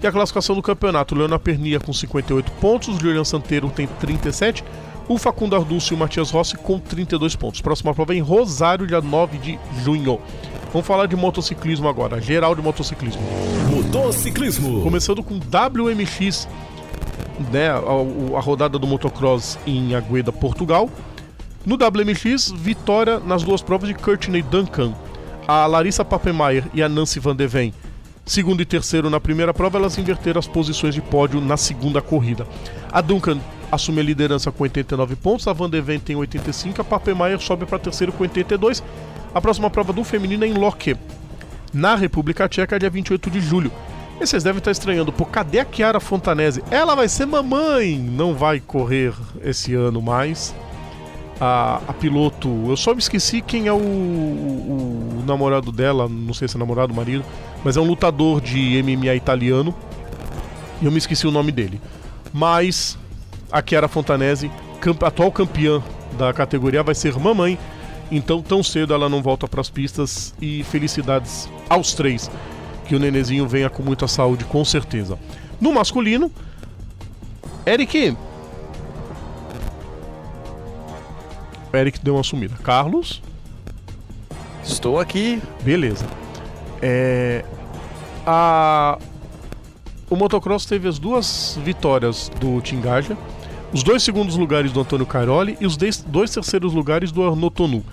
E a classificação do campeonato, Leona Pernia com 58 pontos, Julian Santeiro tem 37, o Facundo Ardúcio e o Matias Rossi com 32 pontos. Próxima prova é em Rosário, dia 9 de junho. Vamos falar de motociclismo agora, geral de motociclismo. Motociclismo. Começando com WMX, né, a, a rodada do motocross em Agueda, Portugal. No WMX, vitória nas duas provas de Courtney Duncan. A Larissa Papemeyer e a Nancy Van de Ven. Segundo e terceiro na primeira prova, elas inverteram as posições de pódio na segunda corrida. A Duncan assume a liderança com 89 pontos, a Van de Ven tem 85, a Papemeyer sobe para terceiro com 82 a próxima prova do feminino é em Loque, na República Tcheca, dia 28 de julho. E vocês devem estar estranhando, pô, cadê a Chiara Fontanese? Ela vai ser mamãe! Não vai correr esse ano mais. A, a piloto, eu só me esqueci quem é o, o, o namorado dela, não sei se é namorado marido, mas é um lutador de MMA italiano. E eu me esqueci o nome dele. Mas a Chiara Fontanese, camp, atual campeã da categoria, vai ser mamãe então, tão cedo ela não volta para as pistas e felicidades aos três. Que o nenezinho venha com muita saúde, com certeza. No masculino, Eric. Eric deu uma sumida. Carlos. Estou aqui. Beleza. É, a, o motocross teve as duas vitórias do Tingaja os dois segundos lugares do Antônio Caroli e os dois terceiros lugares do Arnaud Tonu.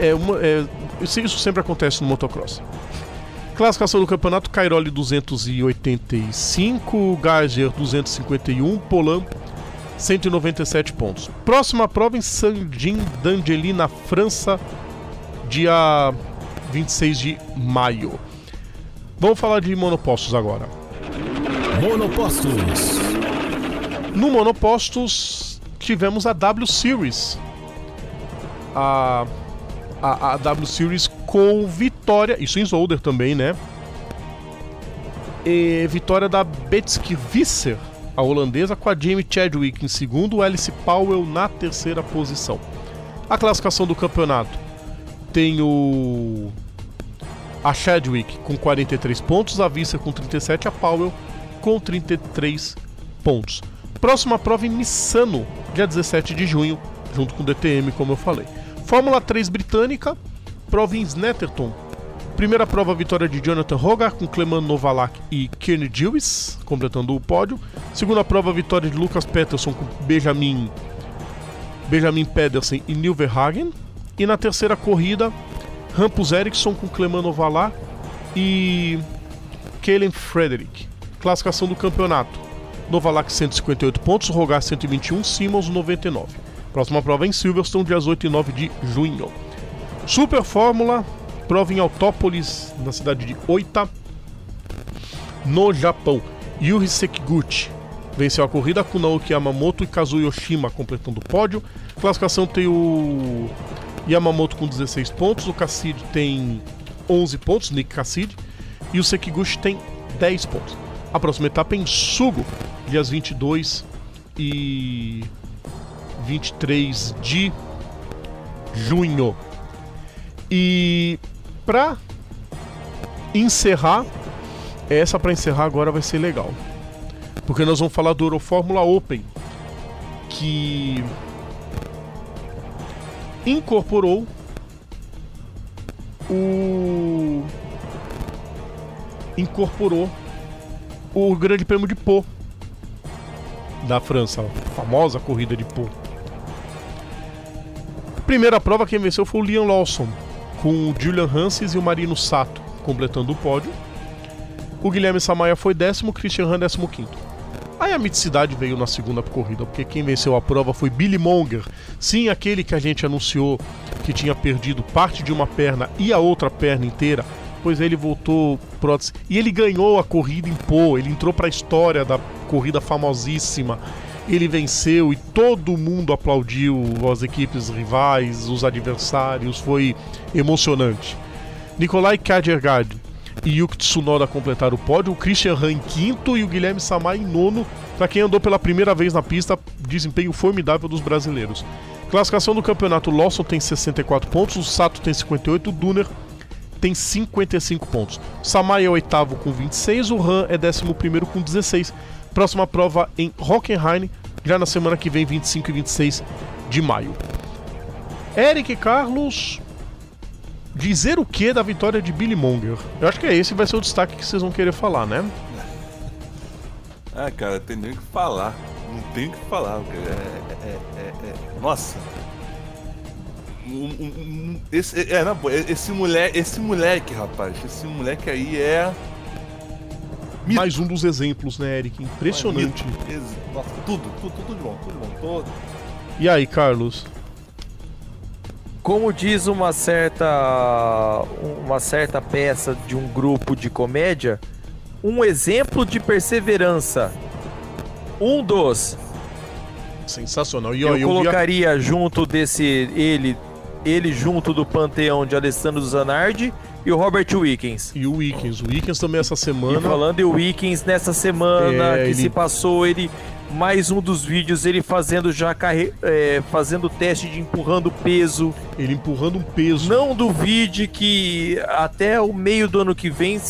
É uma, é, isso sempre acontece no motocross. Classificação do campeonato: Cairoli 285, Geiger 251, Polan 197 pontos. Próxima prova em Saint-Jean d'Angely, na França, dia 26 de maio. Vamos falar de monopostos agora. Monopostos. No monopostos tivemos a W Series. A, a, a W Series com vitória, isso em Zolder também, né? E vitória da Betske Visser, a holandesa, com a Jamie Chadwick em segundo, Alice Powell na terceira posição. A classificação do campeonato tem o a Chadwick com 43 pontos, a Visser com 37, a Powell com 33 pontos. Próxima prova em Missano, dia 17 de junho, junto com o DTM, como eu falei. Fórmula 3 britânica, prova em Snetterton. Primeira prova, vitória de Jonathan Hogarth com Cleman Novalak e Kenny Lewis, completando o pódio. Segunda prova, vitória de Lucas Peterson com Benjamin, Benjamin Pedersen e Neil Verhagen. E na terceira corrida, Rampus Eriksson com Cleman Novalak e Kellen Frederick. Classificação do campeonato. Novalak 158 pontos, Rogar 121, Simmons 99. Próxima prova em Silverstone, dias 8 e 9 de junho. Super Fórmula, prova em Autópolis, na cidade de Oita, no Japão. Yuri Sekiguchi venceu a corrida com Naoki Yamamoto e Kazuyo Yoshima completando o pódio. Classificação tem o Yamamoto com 16 pontos, o Cassidy tem 11 pontos, Nick Cassidy, e o Sekiguchi tem 10 pontos. A próxima etapa é em Sugo, dias 22 e 23 de junho. E para encerrar, essa para encerrar agora vai ser legal. Porque nós vamos falar do Eurofórmula Open, que incorporou o incorporou o Grande Prêmio de Pau da França, a famosa corrida de Pau. Primeira prova quem venceu foi o Liam Lawson, com o Julian Hanses e o Marino Sato completando o pódio. O Guilherme Samaia foi décimo, Christian Han décimo quinto. Aí a miticidade veio na segunda corrida, porque quem venceu a prova foi Billy Monger. Sim, aquele que a gente anunciou que tinha perdido parte de uma perna e a outra perna inteira, pois ele voltou prótese. E ele ganhou a corrida em Pô, ele entrou para a história da corrida famosíssima. Ele venceu e todo mundo aplaudiu as equipes rivais, os adversários, foi emocionante. Nikolai Kajergad e Yuki Tsunoda completaram o pódio, o Christian em quinto e o Guilherme Samar em nono, para quem andou pela primeira vez na pista, desempenho formidável dos brasileiros. Classificação do campeonato, Lawson tem 64 pontos, o Sato tem 58, o Duner tem 55 pontos. Samai é oitavo com 26, o Han é décimo primeiro com 16. Próxima prova em Hockenheim, já na semana que vem, 25 e 26 de maio. Eric Carlos, dizer o que da vitória de Billy Monger? Eu acho que é esse vai ser o destaque que vocês vão querer falar, né? Ah, cara, tem nem o que falar. Não tem o que falar. É, é, é, é, nossa. Um, um, um, esse, é, não, esse, mulher, esse moleque, rapaz, esse moleque aí é. Mito. Mais um dos exemplos, né, Eric? Impressionante. Nossa, tudo, tudo, tudo de bom, tudo de bom. Todo. E aí, Carlos? Como diz uma certa uma certa peça de um grupo de comédia, um exemplo de perseverança. Um dos. Sensacional. E, eu, eu colocaria via... junto desse ele ele junto do panteão de Alessandro Zanardi e o Robert Wickens. E o Wickens. O Wickens também essa semana. E falando em Wickens nessa semana é, que ele... se passou, ele mais um dos vídeos ele fazendo já carre... É, fazendo teste de empurrando peso. Ele empurrando um peso. Não duvide que até o meio do ano que vem,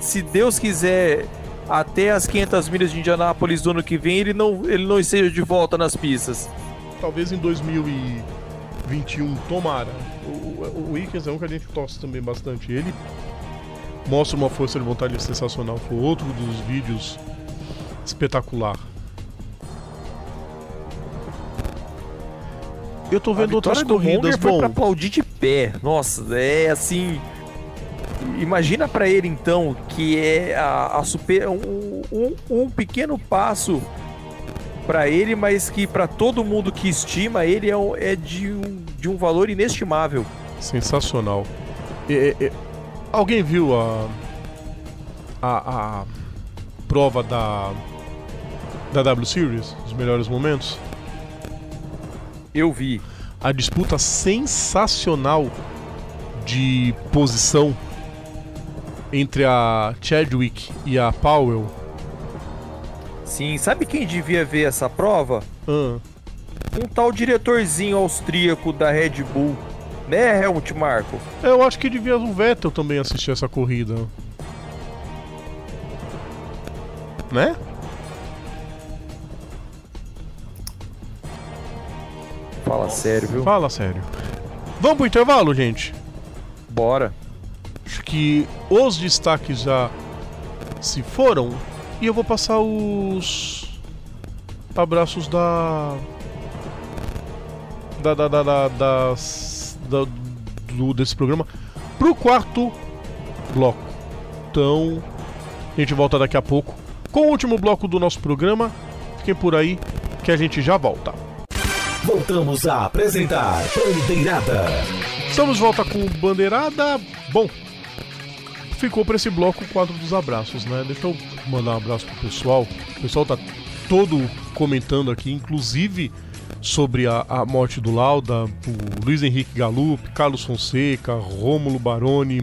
se Deus quiser, até as 500 milhas de Indianápolis do ano que vem, ele não, ele não esteja de volta nas pistas. Talvez em 2021, tomara. O, Wickens é um que a gente torce também bastante. Ele mostra uma força de vontade sensacional. Foi outro dos vídeos espetacular. Eu tô vendo outras corridas, bom. Foi pra aplaudir de pé. Nossa, é assim. Imagina para ele então que é a, a super, um, um, um pequeno passo para ele, mas que para todo mundo que estima ele é, é de, um, de um valor inestimável. Sensacional. E, e, alguém viu a, a, a prova da da W Series, os melhores momentos? Eu vi. A disputa sensacional de posição entre a Chadwick e a Powell. Sim, sabe quem devia ver essa prova? Ah, Um tal diretorzinho austríaco da Red Bull. Né, Helmut Marko? eu acho que devia o Vettel também assistir essa corrida. Né? Fala sério, viu? Fala sério. Vamos pro intervalo, gente? Bora. Acho que os destaques já se foram. E eu vou passar os abraços da. Da. Da. Da. da, das- da- do, desse programa pro quarto bloco. Então, a gente volta daqui a pouco com o último bloco do nosso programa. Fiquem por aí que a gente já volta. Voltamos a apresentar Bandeirada. Estamos de volta com Bandeirada. Bom, ficou para esse bloco o quadro dos abraços, né? Deixa eu mandar um abraço pro pessoal. O pessoal tá todo comentando aqui, inclusive sobre a, a morte do Lauda, o Luiz Henrique Galup, Carlos Fonseca, Rômulo Baroni.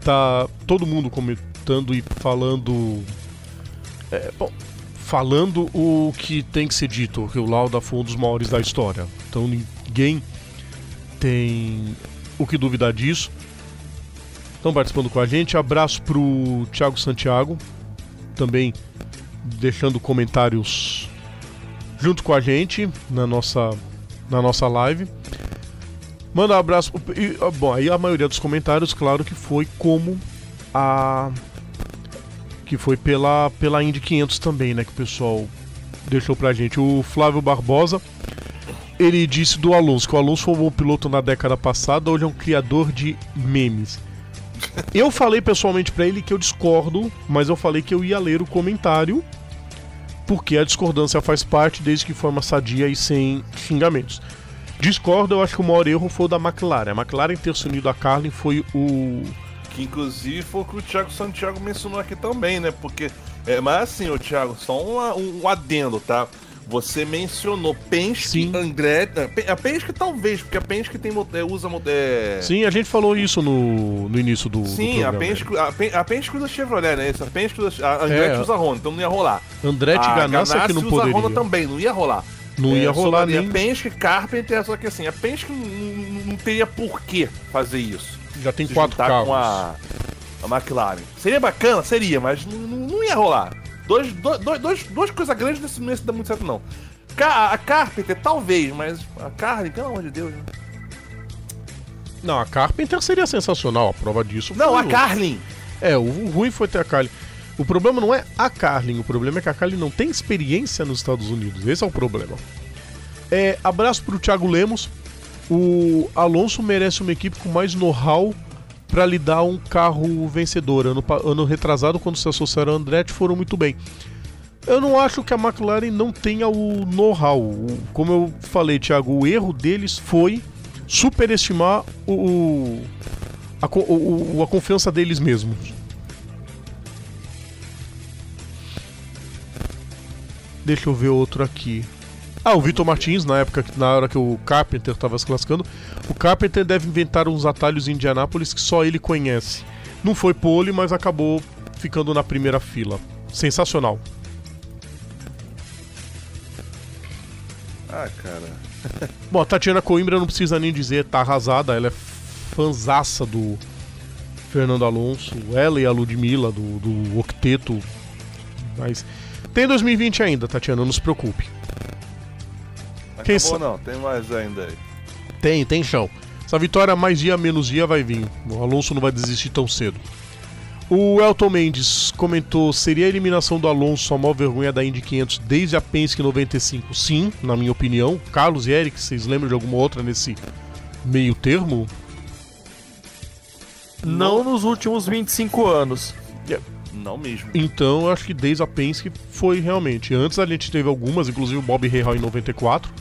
Tá todo mundo comentando e falando. É, bom, falando o que tem que ser dito, que o Lauda foi um dos maiores da história. Então ninguém tem o que duvidar disso. Estão participando com a gente. Abraço pro Thiago Santiago, também deixando comentários junto com a gente na nossa, na nossa live. Manda um abraço. E, bom, aí a maioria dos comentários, claro que foi como a. Que foi pela, pela Indy 500 também, né? Que o pessoal deixou pra gente. O Flávio Barbosa ele disse do Alonso que o Alonso foi um bom piloto na década passada, hoje é um criador de memes. Eu falei pessoalmente pra ele que eu discordo, mas eu falei que eu ia ler o comentário, porque a discordância faz parte desde que forma sadia e sem xingamentos. Discordo, eu acho que o maior erro foi o da McLaren. A McLaren ter se unido a Carlin foi o. Que inclusive foi o que o Thiago Santiago mencionou aqui também, né? Porque. É, mas assim, ô Thiago, só um, um adendo, tá? Você mencionou Penske, Sim. André. A Penske talvez, porque a Penske tem, é, usa. É... Sim, a gente falou isso no, no início do. do Sim, a programa. Penske, a, Pen- a Penske usa Chevrolet, né? Isso, A Penske usa. A Andretti É. usa Honda, então não ia rolar. Andretti a Ganassi é que não usa Honda poderia. também, não ia rolar. Não ia rolar sobraria nem. Penske, Carpenter, só que assim, a Penske não, não- teria por que fazer isso. Já tem se quatro carros. com a, a McLaren. Seria bacana? Seria, mas não- não ia rolar. Dois, dois, dois, duas coisas grandes nesse não ia dar muito certo, não. Ca- a Carpenter, talvez, mas a Carlin, pelo amor de Deus. né? Não, a Carpenter seria sensacional, a prova disso. Não, a Carlin. É, o, o ruim foi ter a Carlin. O problema não é a Carlin, o problema é que a Carlin não tem experiência nos Estados Unidos. Esse é o problema. É, abraço pro Thiago Lemos. O Alonso merece uma equipe com mais know-how para lhe dar um carro vencedor. Ano, ano retrasado, quando se associaram ao Andretti, foram muito bem. Eu não acho que a McLaren não tenha o know-how. Como eu falei, Thiago, o erro deles foi superestimar o, a, o- a confiança deles mesmos. Deixa eu ver outro aqui. Ah, o Vitor Martins, na época, que- na hora que o Carpenter estava se classificando, o Carpenter deve inventar uns atalhos em Indianápolis que só ele conhece. Não foi pole, mas acabou ficando na primeira fila. Sensacional. Ah, cara. Bom, a Tatiana Coimbra não precisa nem dizer, tá arrasada, ela é fanzaça do Fernando Alonso, ela e a Ludmilla do, do Octeto. Mas tem 2020 ainda, Tatiana, não se preocupe. Acabou sa- não, tem mais ainda aí. Tem, tem chão. Essa vitória mais dia menos dia vai vir. O Alonso não vai desistir tão cedo. O Elton Mendes comentou: seria a eliminação do Alonso a maior vergonha da Indy 500 desde a Penske 95? Sim, na minha opinião. Carlos e Eric, vocês lembram de alguma outra nesse meio termo? Não nos últimos 25 anos. Não mesmo. Então, eu acho que desde a Penske foi realmente. Antes a gente teve algumas, inclusive o Bob Rahal em 94.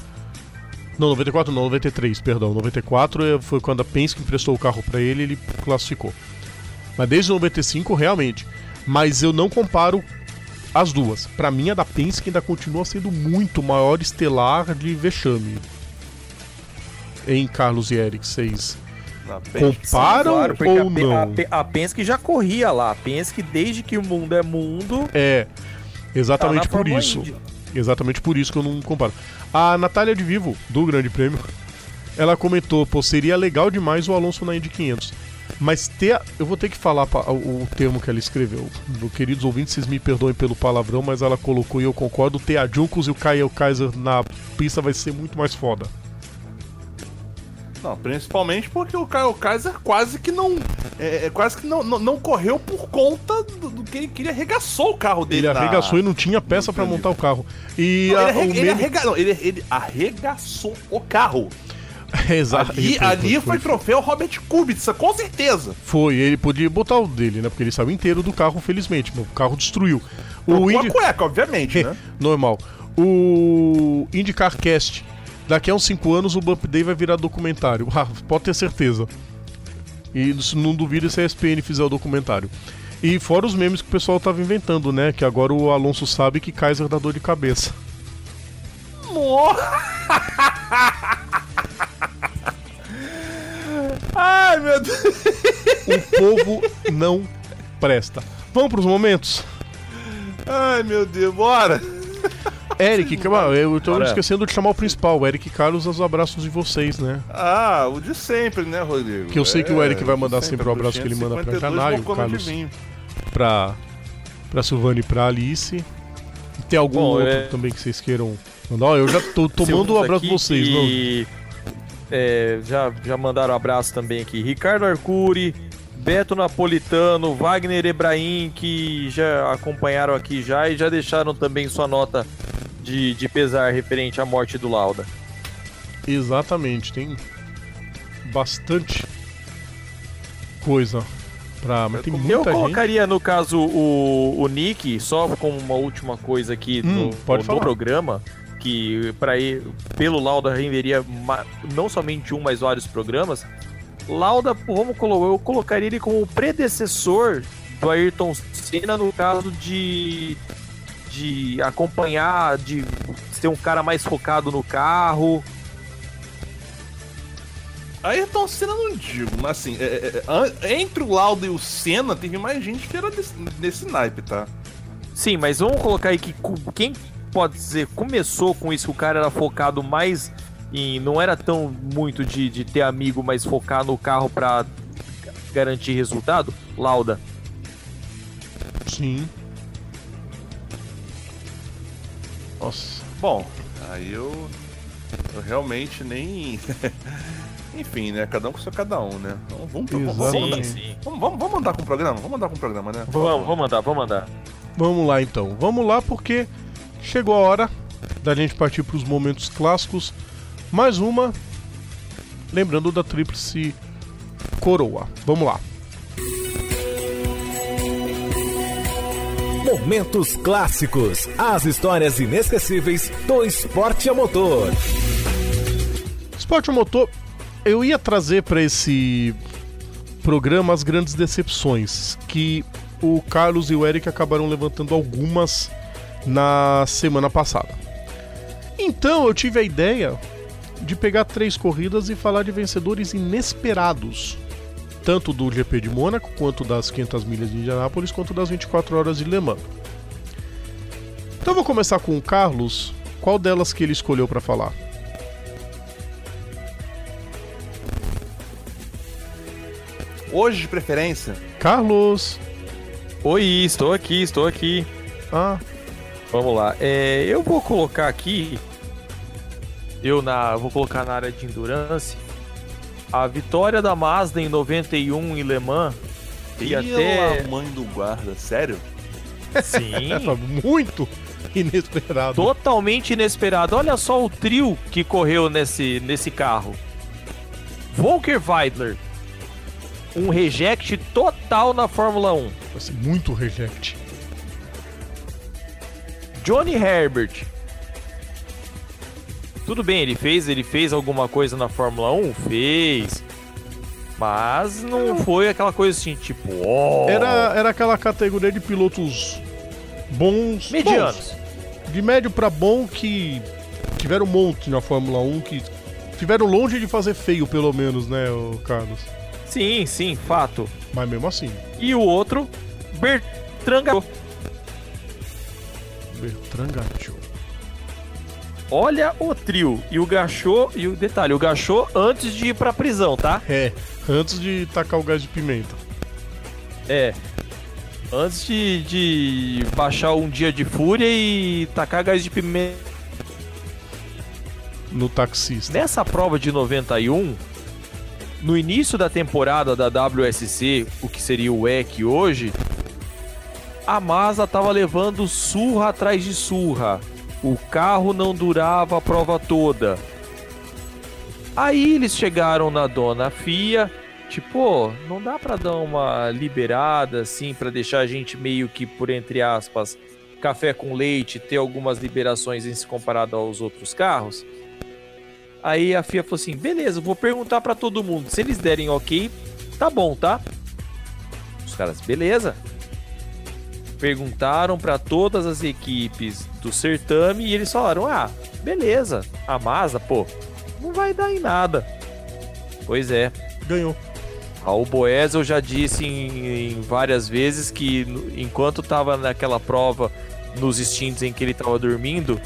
Não, 94 não, 93, perdão. 94 é- foi quando a Penske emprestou o carro pra ele e ele classificou. Mas desde 95, realmente. Mas eu não comparo as duas. Pra mim, a da Penske ainda continua sendo muito maior estelar de vexame. Em Carlos e Eric, vocês comparam Claro, porque ou a, não? a, a Penske já corria lá. A Penske, desde que o mundo é mundo, É, tá exatamente na por isso. Indy. Exatamente por isso que eu não comparo. A Natália de Vivo, do Grande Prêmio, ela comentou, pô, seria legal demais o Alonso na Indy 500. Mas ter, eu vou ter que falar pa- o, termo que ela escreveu. Meu queridos ouvintes, vocês me perdoem pelo palavrão, mas ela colocou e eu concordo, ter a Juncos e o Kyle Kaiser na pista vai ser muito mais foda. Não, principalmente porque o Kyle Kaiser quase que não. É, é, quase que não, não, não correu por conta do, do que ele queria. Arregaçou o carro dele. Ele na- arregaçou e não tinha peça pra montar o carro. E Não, a- ele, arrega- o ele meme... arrega- não, ele- ele arregaçou o carro. Exato. Ali, Foi, ali foi, foi, foi. troféu Robert Kubica, com certeza. Foi, ele podia botar o dele, né? Porque ele saiu inteiro do carro, felizmente. O carro destruiu. O Trocou Indy... a cueca, obviamente, né? Normal. O IndyCar Cast. Daqui a uns 5 anos o Bump Day vai virar documentário. Ah, pode ter certeza. E não duvido se a ESPN fizer o documentário. E fora os memes que o pessoal tava inventando, né? Que agora o Alonso sabe que Kaiser dá dor de cabeça. Ai, meu Deus. O povo não presta. Vamos pros momentos? Ai, meu Deus, bora. Eric, calma, eu tô Bora. esquecendo de chamar o principal. O Eric Carlos, os abraços de vocês, né? Ah, o de sempre, né, Rodrigo? Que eu sei que o Eric vai mandar sempre o abraço que ele manda pra 252 Canário, o Carlos. pra, pra Silvana e pra Alice. Tem algum Bom, outro é- também que vocês queiram mandar? Ó, eu já tô tomando um abraço de vocês, não? é, já, já mandaram um abraço também aqui. Ricardo Arcuri, Beto Napolitano, Wagner Ebrahim, que já acompanharam aqui já e já deixaram também sua nota de, de pesar referente à morte do Lauda. Exatamente, tem bastante coisa pra. Mas tem Eu muita gente. colocaria, no caso, o, o Nick, só como uma última coisa aqui Hum, no, pode no programa, que para pelo Lauda renderia não somente um, mas vários programas. Lauda, vamos colo eu colocaria ele como o predecessor do Ayrton Senna no caso de de acompanhar, de ser um cara mais focado no carro. Ayrton Senna não digo, mas assim, é, é, é, entre o Lauda e o Senna, teve mais gente que era desse, desse naipe, tá? Sim, mas vamos colocar aí que quem pode dizer começou com isso, que o cara era focado mais em. Não era tão muito de, de ter amigo, mas focar no carro pra garantir resultado? Lauda. Sim. Nossa. Bom, aí eu, eu realmente nem. Enfim, né? Cada um com seu cada um, né? Então, vamos, vamos, vamos, sim. vamos, vamos, vamos andar com o programa? Vamos andar com o programa, né? Vamos, vamos mandar, vamos mandar. Vamos lá então. Vamos lá porque chegou a hora da gente partir pros momentos clássicos. Mais uma. Lembrando da Tríplice Coroa. Vamos lá. Momentos clássicos. As histórias inesquecíveis do esporte a motor. Esporte motor, eu ia trazer para esse programa as grandes decepções, que o Carlos e o Eric acabaram levantando algumas na semana passada. Então eu tive a ideia de pegar três corridas e falar de vencedores inesperados, tanto do GP de Mônaco, quanto das 500 milhas de Indianápolis, quanto das 24 horas de Le Mans. Então eu vou começar com o Carlos. Qual delas que ele escolheu para falar? Hoje, de preferência, Carlos. Oi, estou aqui, estou aqui. Ah, Vamos lá. É, eu vou colocar aqui. Eu na, vou colocar na área de endurance. A vitória da Mazda em 91 em Le Mans. E até. Pela mãe do guarda, sério? Sim. muito inesperado. totalmente inesperado. Olha só o trio que correu nesse, nesse carro. Volker Weidler, um reject total na Fórmula 1. Vai ser muito reject. Johnny Herbert. Tudo bem, ele fez, ele fez alguma coisa na Fórmula 1? Fez. Mas não foi aquela coisa assim, tipo, ó. Era, era aquela categoria de pilotos bons. medianos. bons. de médio pra bom que tiveram um monte na Fórmula 1 que tiveram longe de fazer feio, pelo menos, né, Carlos? Sim, sim, fato. Mas mesmo assim. E o outro, Bertrand. Bertrand Gachot. Olha o trio. E o Gachot, e o detalhe, o Gachot antes de ir pra prisão, tá? É, antes de tacar o gás de pimenta. É. Antes de, de baixar um dia de fúria e tacar gás de pimenta. No taxista. Nessa prova de 91, no início da temporada da WSC, o que seria o WEC hoje, a Mazda tava levando surra atrás de surra. O carro não durava a prova toda. Aí eles chegaram na dona FIA, tipo, "Ô, não dá pra dar uma liberada assim pra deixar a gente meio que por entre aspas café com leite, ter algumas liberações em se comparado aos outros carros? Aí a FIA falou assim: beleza, vou perguntar pra todo mundo. Se eles derem ok, tá bom, tá? Os caras, beleza. Perguntaram pra todas as equipes do certame e eles falaram: ah, beleza, a Mazda, pô, não vai dar em nada. Pois é, Ganhou. Raul Boesel já disse em, em várias vezes que enquanto estava naquela prova, nos instintos em que ele estava dormindo,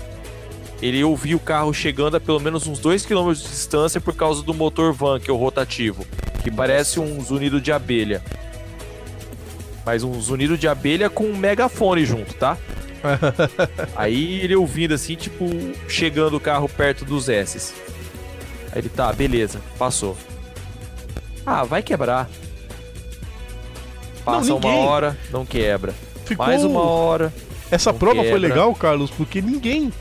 ele ouvia o carro chegando a pelo menos uns 2 km de distância por causa do motor van, que é o rotativo, que parece um zunido de abelha. Mas um zunido de abelha com um megafone junto, tá? Aí ele ouvindo assim, tipo, chegando o carro perto dos S's. Aí ele, tá, beleza, passou. Ah, vai quebrar. Passa Não, uma hora, não quebra. Ficou... Mais uma hora. Essa não prova foi quebra. legal, Carlos, porque ninguém.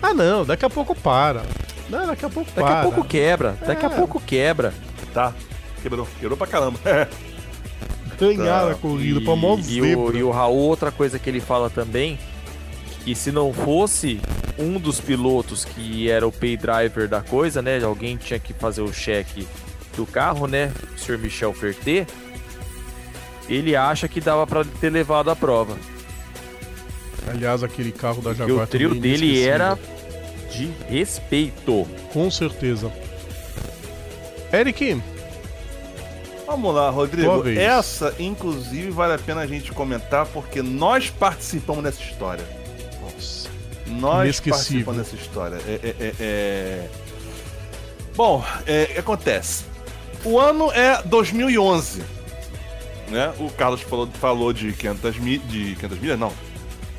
Ah, não, daqui a pouco para. Não, daqui a pouco Daqui para. a pouco quebra. Daqui a É. pouco quebra. Tá. Quebrou. Quebrou pra caramba. Ganhar Tá. a corrida pra mó e, o, zebra. e o Raul, outra coisa que ele fala também, que se não fosse um dos pilotos que era o pay driver da coisa, né? Alguém tinha que fazer o cheque do carro, né? O Sr. Michel Ferté. Ele acha que dava pra ter levado a prova. Aliás, aquele carro da Jaguar o trio também dele era de respeito. Com certeza. Eric, Vamos lá, Rodrigo. Essa, inclusive, vale a pena a gente comentar porque nós participamos dessa história. Nossa. Nós participamos dessa história. É, é, é, é... Bom, é, o que acontece? O ano é 2011. Né? O Carlos falou, falou de 500 milhas. De 500 milhas? Não.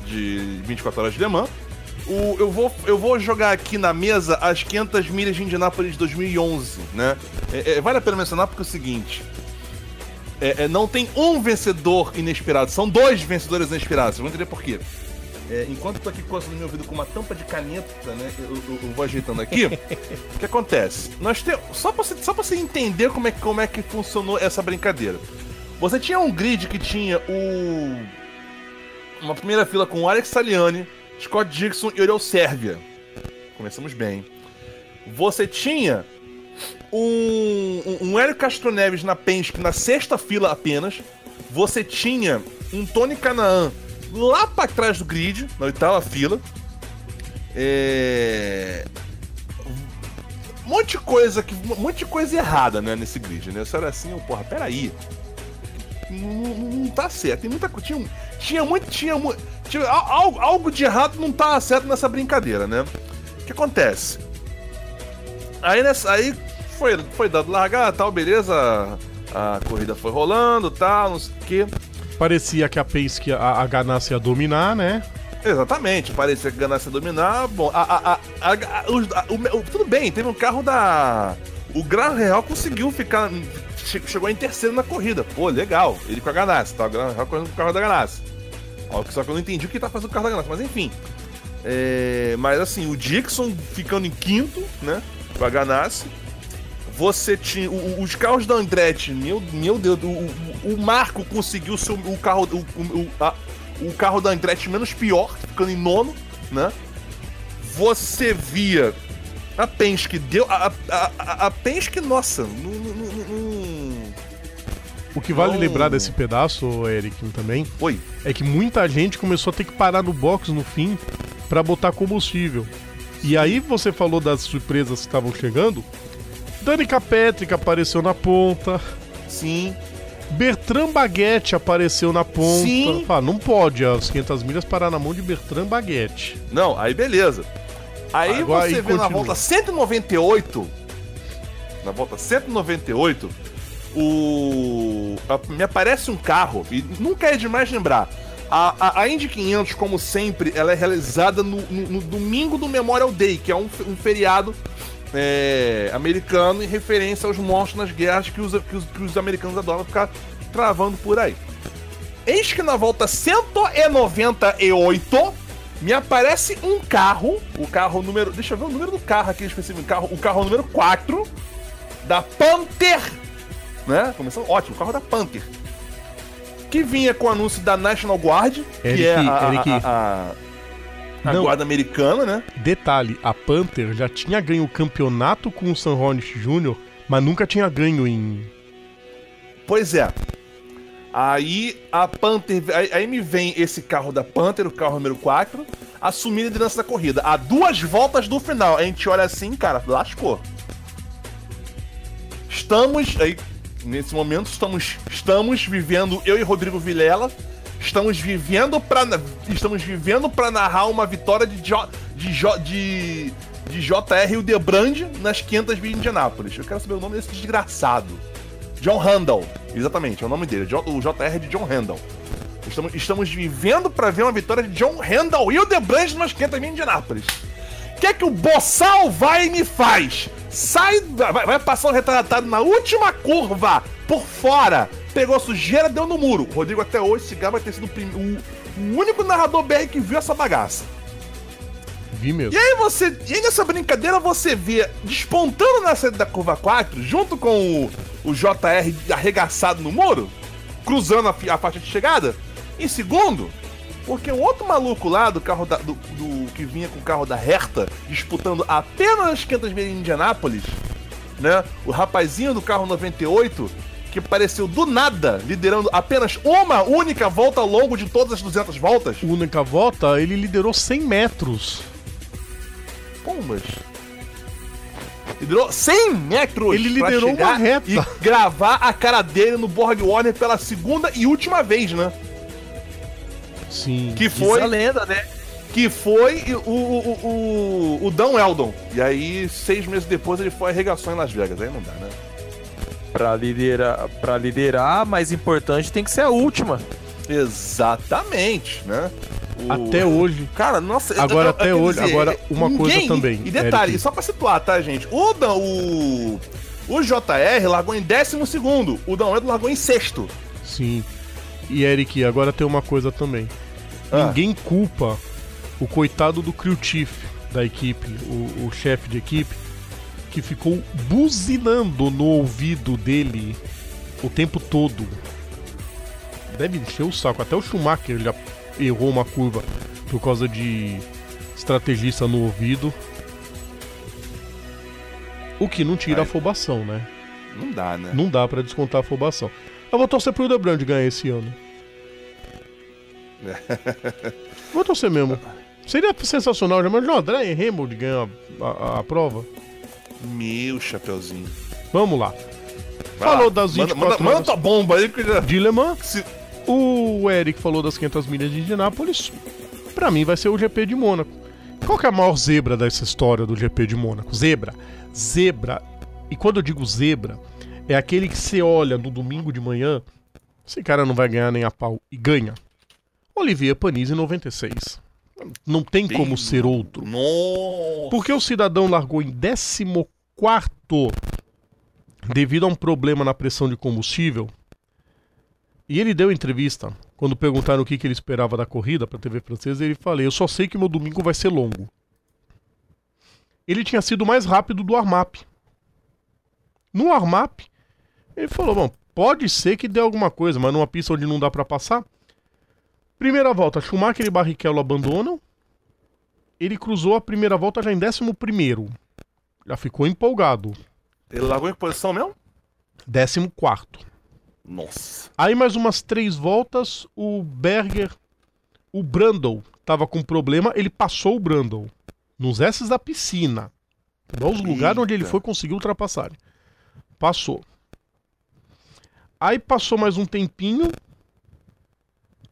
De 24 horas de Le Mans. O, eu, vou, eu vou jogar aqui na mesa as 500 milhas de Indianápolis de 2011, né? É, é, vale a pena mencionar porque é o seguinte: é, é, não tem um vencedor inesperado, são dois vencedores inesperados. Vocês vão entender por quê. É, enquanto eu tô aqui coçando meu ouvido com uma tampa de caneta, né? Eu, eu- eu vou ajeitando aqui. o que acontece? Nós temos. Só pra, você, só pra você entender como é, que- como é que funcionou essa brincadeira. Você tinha um grid que tinha o. Uma primeira fila com Alex Saliani, Scott Dixon e Oriol Sérvia. Começamos bem. Você tinha um, um, um Hélio Castro Neves na Penske na sexta fila apenas. Você tinha um Tony Canaan lá pra trás do grid, na oitava fila. É... Um monte de coisa que. Um monte de coisa errada, né, nesse grid, né? Você era assim, oh, porra, peraí. Não, não, não tá certo. Tem muita coisa. Tinha, tinha muito. Tinha, tinha al- algo, algo de errado não tá certo nessa brincadeira, né? O que acontece? Aí, nessa, aí foi, foi dado largar, tal, beleza. A corrida foi rolando, tal, não sei o quê. parecia que a Penske, a, a Ganassi ia dominar, né? Exatamente, parecia que a dominar. Bom, a, a, a, os- o- o- tudo bem, teve um carro da. O Gran Real conseguiu ficar. che- Chegou em terceiro na corrida. Pô, legal. Ele com a Ganassi, tá? O Gran Real correndo com o carro da Ganassi. Só que eu não entendi o que tá fazendo o carro da Ganassi, mas enfim. É, mas assim, o Dixon ficando em quinto, né? Com a Ganassi. Você tinha. o- os carros da Andretti, meu, meu Deus, o, o- Marco conseguiu seu, o carro. O, o, a- o carro da Andretti menos pior, ficando em nono, né? Você via a Penske deu. A, a, a, a Penske, nossa, não. não- não- não- O que vale lembrar desse pedaço, Eric, também, Oi. é que muita gente começou a ter que parar no box no fim pra botar combustível. E aí você falou das surpresas que estavam chegando. Danica Petrick apareceu na ponta. Sim. Bertrand Baguette apareceu na ponta. Sim. Fala, não pode as 500 milhas parar na mão de Bertrand Baguette. Não, aí beleza. Aí Agora você aí vê na continua. volta 198. Na volta 198, o. a- me aparece um carro, e nunca é demais lembrar. A, a, a Indy 500, como sempre, ela é realizada no, no- no domingo do Memorial Day, que é um, um feriado é, americano em referência aos monstros nas guerras que os, que os, que os americanos adoram ficar travando por aí. Eis que na volta 198 me aparece um carro, o carro número. Deixa eu ver o número do carro aqui específico. O carro, o carro número 4 da Panther. Né? Começando ótimo, o carro da Panther. Que vinha com o anúncio da National Guard, que Eric, é a, a- a- a- a Não. guarda americana, né? Detalhe, a Panther já tinha ganho o campeonato com o San Hornish Jr., mas nunca tinha ganho em. Pois é. Aí a Panther. Aí, aí me vem esse carro da Panther, o carro número 4, assumir a liderança da corrida. A duas voltas do final. A gente olha assim, cara, lascou. Estamos. Aí, nesse momento, estamos, estamos vivendo, eu e Rodrigo Vilela. Estamos vivendo pra. Estamos vivendo para narrar uma vitória de, jo, de, jo, de, de JR o Debrand nas 500 de Indianápolis. Eu quero saber o nome desse desgraçado. John Handel. Exatamente, é o nome dele. O JR de John Handel. Estamos, estamos vivendo para ver uma vitória de John Handel e o Debrand nas 500 mil de Indianápolis. O que é que o Bossal vai e me faz? Sai, vai, vai passar o retratado na última curva, por fora. Pegou a sujeira, deu no muro. O Rodrigo até hoje, esse vai ter sido o, o- o único narrador BR que viu essa bagaça. Vi mesmo. E aí você. E aí nessa brincadeira você vê despontando na saída da curva 4, junto com o, o JR arregaçado no muro, cruzando a, a faixa de chegada, em segundo, porque um outro maluco lá do carro da, do, do- que vinha com o carro da Herta, disputando apenas 500 mil em Indianápolis, né? O rapazinho do carro 98, que apareceu do nada, liderando apenas uma única volta ao longo de todas as 200 voltas. Única volta, ele liderou 100 metros. Pombas. Liderou 100 metros. Ele liderou uma reta. E gravar a cara dele no Borg Warner pela segunda e última vez, né? Sim. Que foi, a lenda, né? que foi o, o, o, o, o Dan Eldon. E aí, seis meses depois, ele foi arregaçou em Las Vegas. Aí não dá, né? Pra liderar, pra liderar, mais importante tem que ser a última. Exatamente, né? O- Até hoje. Cara, nossa. Agora, eu- eu- até quer hoje, agora, uma coisa também, E detalhe, Eric. só pra situar, tá, gente? O, Dan, o, o JR largou em 12 segundo, o Dan Eldon largou em sexto. Sim. E Eric, agora tem uma coisa também. Ah. Ninguém culpa o coitado do crew chief da equipe, o, o chefe de equipe, que ficou buzinando no ouvido dele o tempo todo. Deve encher o saco. Até o Schumacher já errou uma curva por causa de estrategista no ouvido. O que não tira a afobação, né? Não dá, né? Não dá pra descontar a afobação. Eu vou torcer pro Hildebrand ganhar esse ano. vou torcer mesmo. Seria sensacional, já imaginou o André Hamilton ganhar a, a- a prova? Meu chapeuzinho. Vamos lá. Vai Falou lá. das Manda, 24 manda, manda tua bomba aí que já. De Le Mans, Se- o Eric falou das 500 milhas de Indianápolis. Pra mim vai ser o GP de Mônaco. Qual que é a maior zebra dessa história do GP de Mônaco? Zebra. Zebra. E quando eu digo zebra, é aquele que você olha no domingo de manhã, esse cara não vai ganhar nem a pau. E ganha. Olivier Panis em 96. Não tem como ser outro. Nossa. Porque o cidadão largou em 14 devido a um problema na pressão de combustível. E ele deu entrevista. Quando perguntaram o que, que ele esperava da corrida para a TV francesa, ele falou: Eu só sei que meu domingo vai ser longo. Ele tinha sido mais rápido do Armap. No warm-up, ele falou: bom, pode ser que dê alguma coisa, mas numa pista onde não dá para passar. Primeira volta, Schumacher e Barrichello abandonam. Ele cruzou a primeira volta já em 11. Já ficou empolgado. Ele largou em que posição mesmo? 14. Nossa. Aí mais umas três voltas, o Berger, o Brandon, tava com problema, ele passou o Brandon. Nos S da piscina. Nos lugares onde ele foi conseguir ultrapassar. Passou. Aí passou mais um tempinho.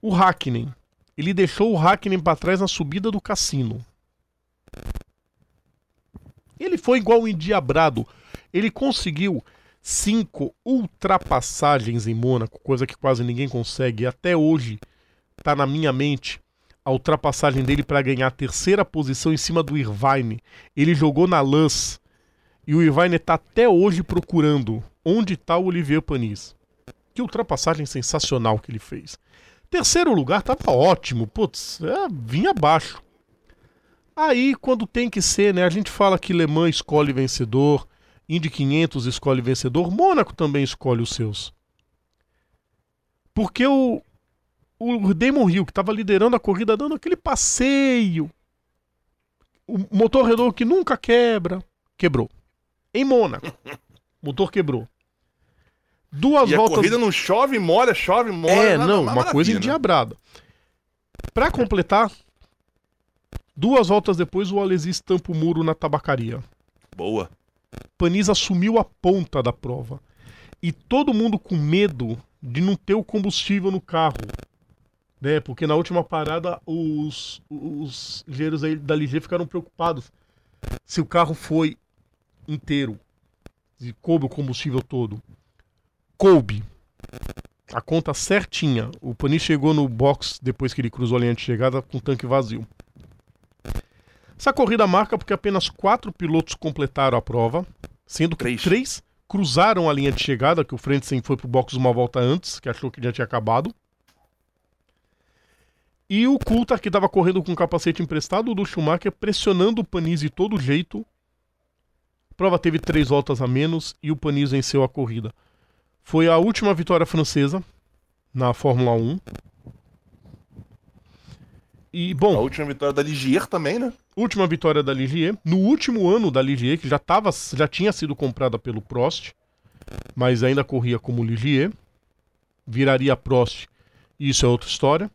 O Hackney. Ele deixou o Hackney pra trás na subida do cassino. Ele foi igual um endiabrado. Ele conseguiu cinco ultrapassagens em Mônaco, coisa que quase ninguém consegue. E até hoje tá na minha mente a ultrapassagem dele para ganhar a terceira posição em cima do Irvine. Ele jogou na Lance e o Irvine tá até hoje procurando onde tá o Olivier Panis. Que ultrapassagem sensacional que ele fez. Terceiro lugar tava ótimo, putz, é, vinha abaixo. Aí, quando tem que ser, né? A gente fala que Le Mans escolhe vencedor, Indy 500 escolhe vencedor, Mônaco também escolhe os seus. Porque o, o Damon Hill, que estava liderando a corrida, dando aquele passeio. O motor redondo que nunca quebra, quebrou. Em Mônaco, motor quebrou. Duas E a voltas. corrida não chove, molha, chove, molha. É, não, uma coisa endiabrada. Pra completar, duas voltas depois o Alesi estampa o muro na tabacaria. Boa. Panis assumiu a ponta da prova. E todo mundo com medo de não ter o combustível no carro. Né? Porque na última parada os, os engenheiros aí da Ligier ficaram preocupados se o carro foi inteiro. Se coube o combustível todo. Coube. A conta certinha. O Panis chegou no box depois que ele cruzou a linha de chegada com o tanque vazio. Essa corrida marca porque apenas quatro pilotos completaram a prova, sendo que Três. três, cruzaram a linha de chegada, que o Frentzen foi pro box uma volta antes, que achou que já tinha acabado. E o Coulthard, que estava correndo com o capacete emprestado do Schumacher, pressionando o Panis de todo jeito. A prova teve três voltas a menos e o Panis venceu a corrida. Foi a última vitória francesa na Fórmula 1. E, bom, A última vitória da Ligier também, né? última vitória da Ligier. No último ano da Ligier, que já, tava, já tinha sido comprada pelo Prost, mas ainda corria como Ligier. Viraria Prost, e isso é outra história.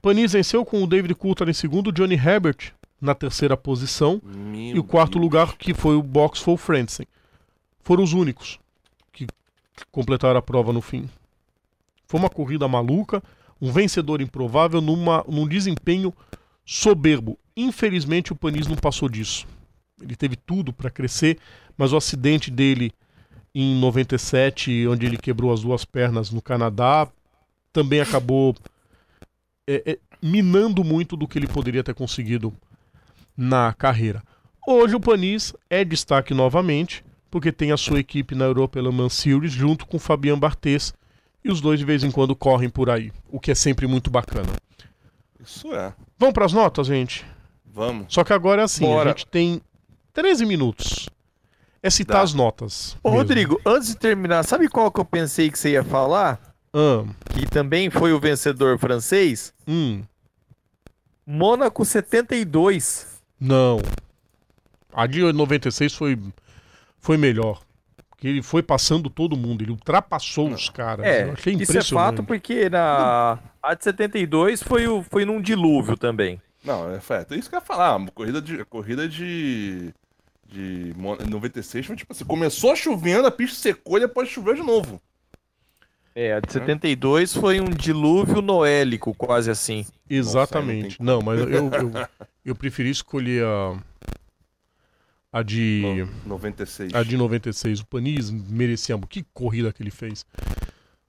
Panis venceu com o David Coulthard em segundo, Johnny Herbert na terceira posição. Meu E o quarto Deus. lugar, que foi o box, foi o Frentzen. Foram os únicos completaram a prova no fim. Foi uma corrida maluca, um vencedor improvável numa, num desempenho soberbo. Infelizmente o Panis não passou disso. Ele teve tudo para crescer, mas o acidente dele em 97, onde ele quebrou as duas pernas no Canadá, também acabou é, é, minando muito do que ele poderia ter conseguido na carreira. Hoje o Panis é destaque novamente, porque tem a sua equipe na Europa Le Mans Series junto com o Fabian Barthez, e os dois de vez em quando correm por aí, o que é sempre muito bacana. Isso é. Vamos para as notas, gente? Vamos. Só que agora é assim, Bora. a gente tem 13 minutos. É citar Dá. as notas. Ô, mesmo. Rodrigo, antes de terminar, sabe qual que eu pensei que você ia falar? Ah, Que também foi o vencedor francês? hum, Mônaco 72. não. A de 96 foi, foi melhor. Porque ele foi passando todo mundo, ele ultrapassou os caras. É, Eu achei isso é impressionante. fato porque na a de 72 foi, o, foi num dilúvio também. Não, é fato. É isso que eu ia falar. Corrida de. Corrida de. De Mon- 96 foi tipo assim: começou chovendo, a pista secou e depois choveu de novo. É, a de 72 foi um dilúvio noélico, quase assim. Exatamente. Nossa, não, mas eu, eu, eu preferi escolher a. A de. No- 96. A de 96. O Panis merecia. Que corrida que ele fez.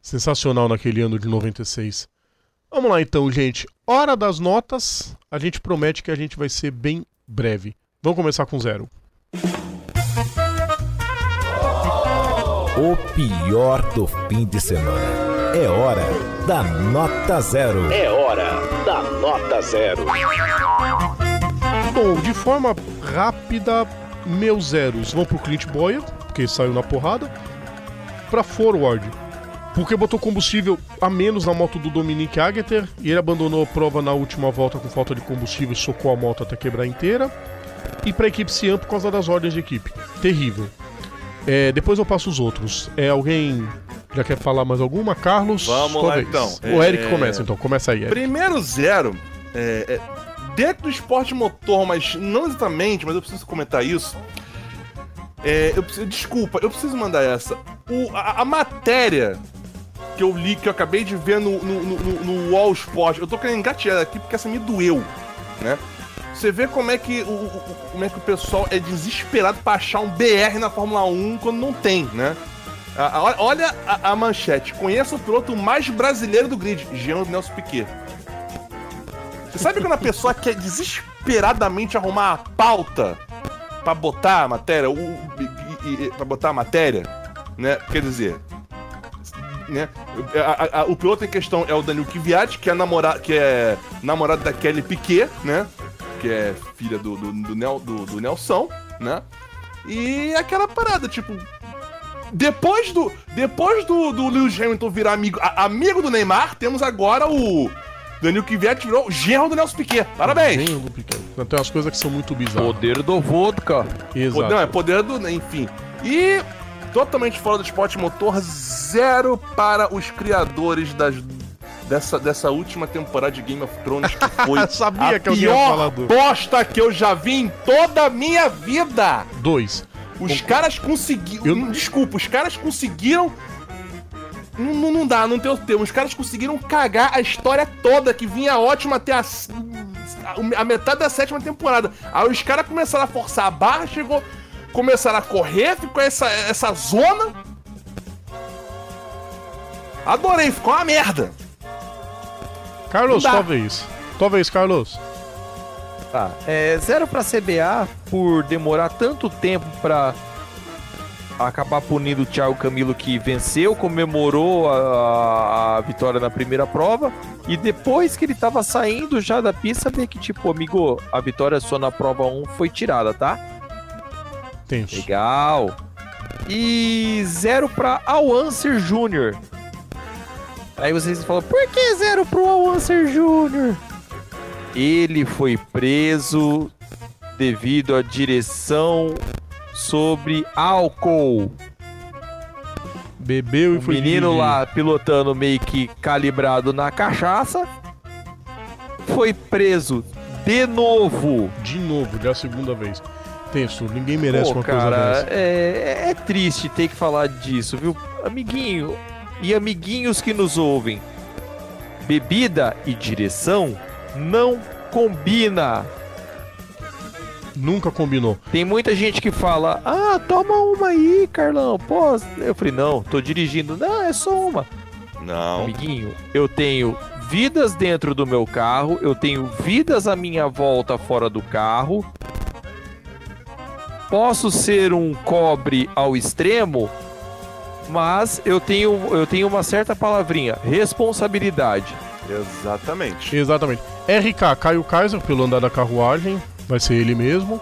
Sensacional naquele ano de 96. Vamos lá então, gente. Hora das notas. A gente promete que a gente vai ser bem breve. Vamos começar com zero. O pior do fim de semana. É hora da nota zero. É hora da nota zero. Bom, de forma rápida, meus zeros vão pro Clint Boyer, porque saiu na porrada, pra forward, porque botou combustível a menos na moto do Dominic Ageter e ele abandonou a prova na última volta com falta de combustível e socou a moto até quebrar inteira. E pra equipe Cian por causa das ordens de equipe. Terrível. É, depois eu passo os outros. É alguém já quer falar mais alguma? Carlos? Vamos lá, vez. então. O É- Eric começa então, começa aí, Eric. Primeiro zero, é, é, dentro do esporte motor, mas não exatamente, mas eu preciso comentar isso. É, eu preciso, desculpa, eu preciso mandar essa. O- a, a matéria que eu li, que eu acabei de ver no, no, no, no- Wall Sport, eu tô querendo engatear aqui porque essa me doeu, né? Você vê como é que o, o- como é que o pessoal é desesperado pra achar um BR na Fórmula 1 quando não tem, né? A- a- olha a, a manchete. Conheça o piloto mais brasileiro do grid, Jean Nelson Piquet. Sabe quando a pessoa quer desesperadamente arrumar a pauta pra botar a matéria, pra botar a matéria, né? Quer dizer, né? a- a- a- o piloto em questão é o Daniel Kvyat, que é namorado, que é namorado da Kelly Piquet, né? Que é filha do, do, do, Nel- do- do Nelson, né? E aquela parada, tipo, depois do depois do, do Lewis Hamilton virar amigo, a- amigo do Neymar, temos agora o Daniel Kvyat virou o genro do Nelson Piquet. Parabéns. Gênio do Piquet. Tem umas coisas que são muito bizarras. Poder do vodka. Exato. Não, é poder do. Enfim. E totalmente fora do esporte motor, zero para os criadores das, dessa, dessa última temporada de Game of Thrones, que foi Eu sabia a que pior bosta que eu já vi em toda a minha vida. Dois. Os caras conseguiram. Eu- Desculpa, os caras conseguiram. Não, não, não dá, não tem outro termo. Os caras conseguiram cagar a história toda, que vinha ótima até a, a, a metade da sétima temporada. Aí os caras começaram a forçar a barra, chegou. Começaram a correr, ficou essa, essa zona. Adorei, ficou uma merda. Carlos, Não dá. tua vez. Tua vez, Carlos. Tá. É, zero pra CBA por demorar tanto tempo pra acabar punindo o Thiago Camilo que venceu, comemorou a, a vitória na primeira prova e depois que ele tava saindo já da pista, ver que tipo, amigo, a vitória só na prova 1 foi tirada, tá? Legal. E zero pra Alwancer Jr. Aí vocês falam, por que zero pro Alwancer Jr.? Ele foi preso devido à direção sobre álcool. Bebeu e O foi menino dirigir. lá pilotando meio que calibrado na cachaça foi preso de novo. De novo, já a segunda vez. Tenso, ninguém merece Pô, uma coisa cara, dessa. é, é triste ter que falar disso, viu? Amiguinho e amiguinhos que nos ouvem. Bebida e direção não combina. Nunca combinou. Tem muita gente que fala: "Ah, toma uma aí, Carlão". Pô, eu falei: "Não, tô dirigindo". Não, é só uma. Não. Amiguinho, eu tenho vidas dentro do meu carro, eu tenho vidas à minha volta fora do carro. Posso ser um cobre ao extremo, mas eu tenho, eu tenho uma certa palavrinha, responsabilidade. Exatamente. Exatamente. RK, Caio Kaiser, pelo andar da carruagem. Vai ser ele mesmo.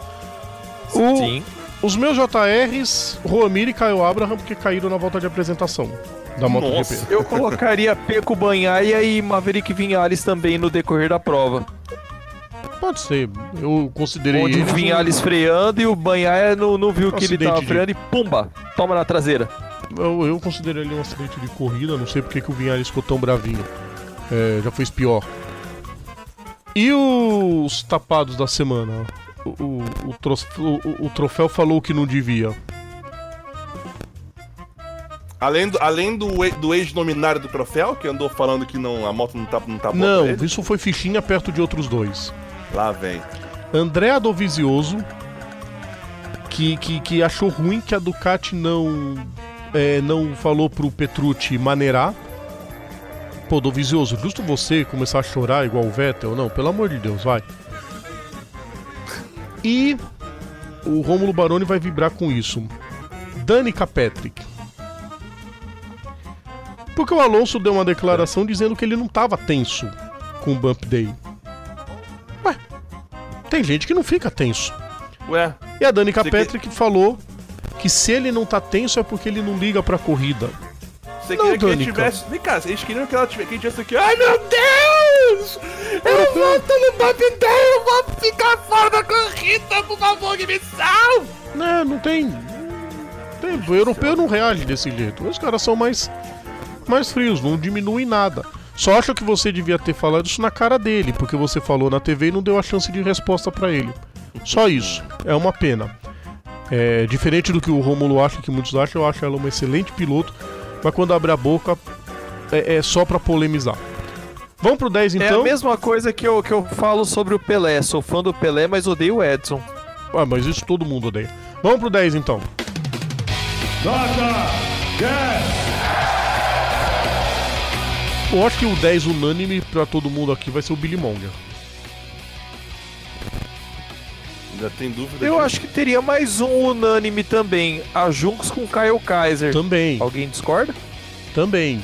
O- Sim. Os meus JRs, Roamir e Caio Abraham, porque caíram na volta de apresentação da MotoGP. Nossa. Eu colocaria Peco Banhaia e Maverick Vinhales também no decorrer da prova. Pode ser. Eu considerei Onde o eles um- Vinhales freando e o Banhaia não, não viu que ele tava de- freando e pumba, toma na traseira. Eu, eu considerei ele um acidente de corrida, não sei porque que o Vinhares ficou tão bravinho. É, já fez pior. E os tapados da semana? O, o, o, tros- o- troféu falou que não devia. Além do, além do, do ex-nominário do troféu, que andou falando que não, a moto não tá, não tá boa não, isso foi fichinha perto de outros dois. Lá vem. André Adovizioso, que, que, que achou ruim que a Ducati não, é, não falou pro Petrucci maneirar. Pô, Dovizioso, justo você começar a chorar igual o Vettel? Não, pelo amor de Deus, vai. E o Rômulo Baroni vai vibrar com isso. Danica Patrick. Porque o Alonso deu uma declaração dizendo que ele não tava tenso com o Bump Day. Ué, tem gente que não fica tenso. Ué, E a Danica Você que- Patrick falou que se ele não tá tenso é porque ele não liga pra corrida. Você Não, queria que ele tivesse. Vem cá, eles queriam que ela tivesse, que tivesse aqui. Ai meu Deus! Eu vou tô no 10, eu vou ficar fora da corrida, por favor, que me salve! Né, não tem. tem o europeu não reage desse jeito. Os caras são mais, mais frios, não diminuem nada. Só acho que você devia ter falado isso na cara dele, porque você falou na TV e não deu a chance de resposta pra ele. Só isso. É uma pena. É, diferente do que o Romulo acha, que muitos acham, eu acho ela uma excelente piloto, mas quando abre a boca é, é só pra polemizar. Vamos pro 10 É então? a mesma coisa que eu, que eu falo sobre o Pelé. Sou fã do Pelé, mas odeio o Edson. Ah, mas isso todo mundo odeia. Vamos pro 10 então. Eu acho que o 10 unânime pra todo mundo aqui vai ser o Billy Monger. Ainda tem dúvida. Eu acho que teria mais um unânime também. A Junks com Kyle Kaiser. Também, Alguém discorda? também.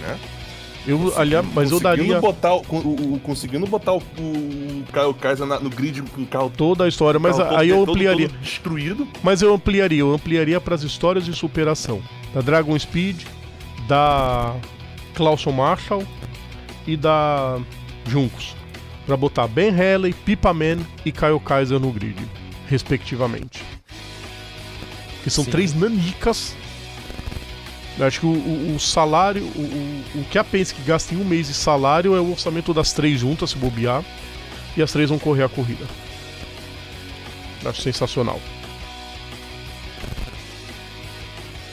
Né? Eu, aliás, mas eu daria Botar o, o- o- conseguindo botar o, o Kyle Kaiser na- no grid com o carro toda a história, mas carro todo- aí eu todo- ampliaria. todo destruído. Mas eu ampliaria, eu ampliaria pras histórias de superação. Da Dragon Speed, da Clauson Marshall e da Juncos. Pra botar Ben Haley, Pipa Man e Kyle Kaiser no grid, respectivamente. Que são Sim. três nanicas. Eu acho que o, o- o salário, o, o, o que a Penske gasta em um mês de salário é o orçamento das três juntas, se bobear. E as três vão correr a corrida. Eu Acho sensacional.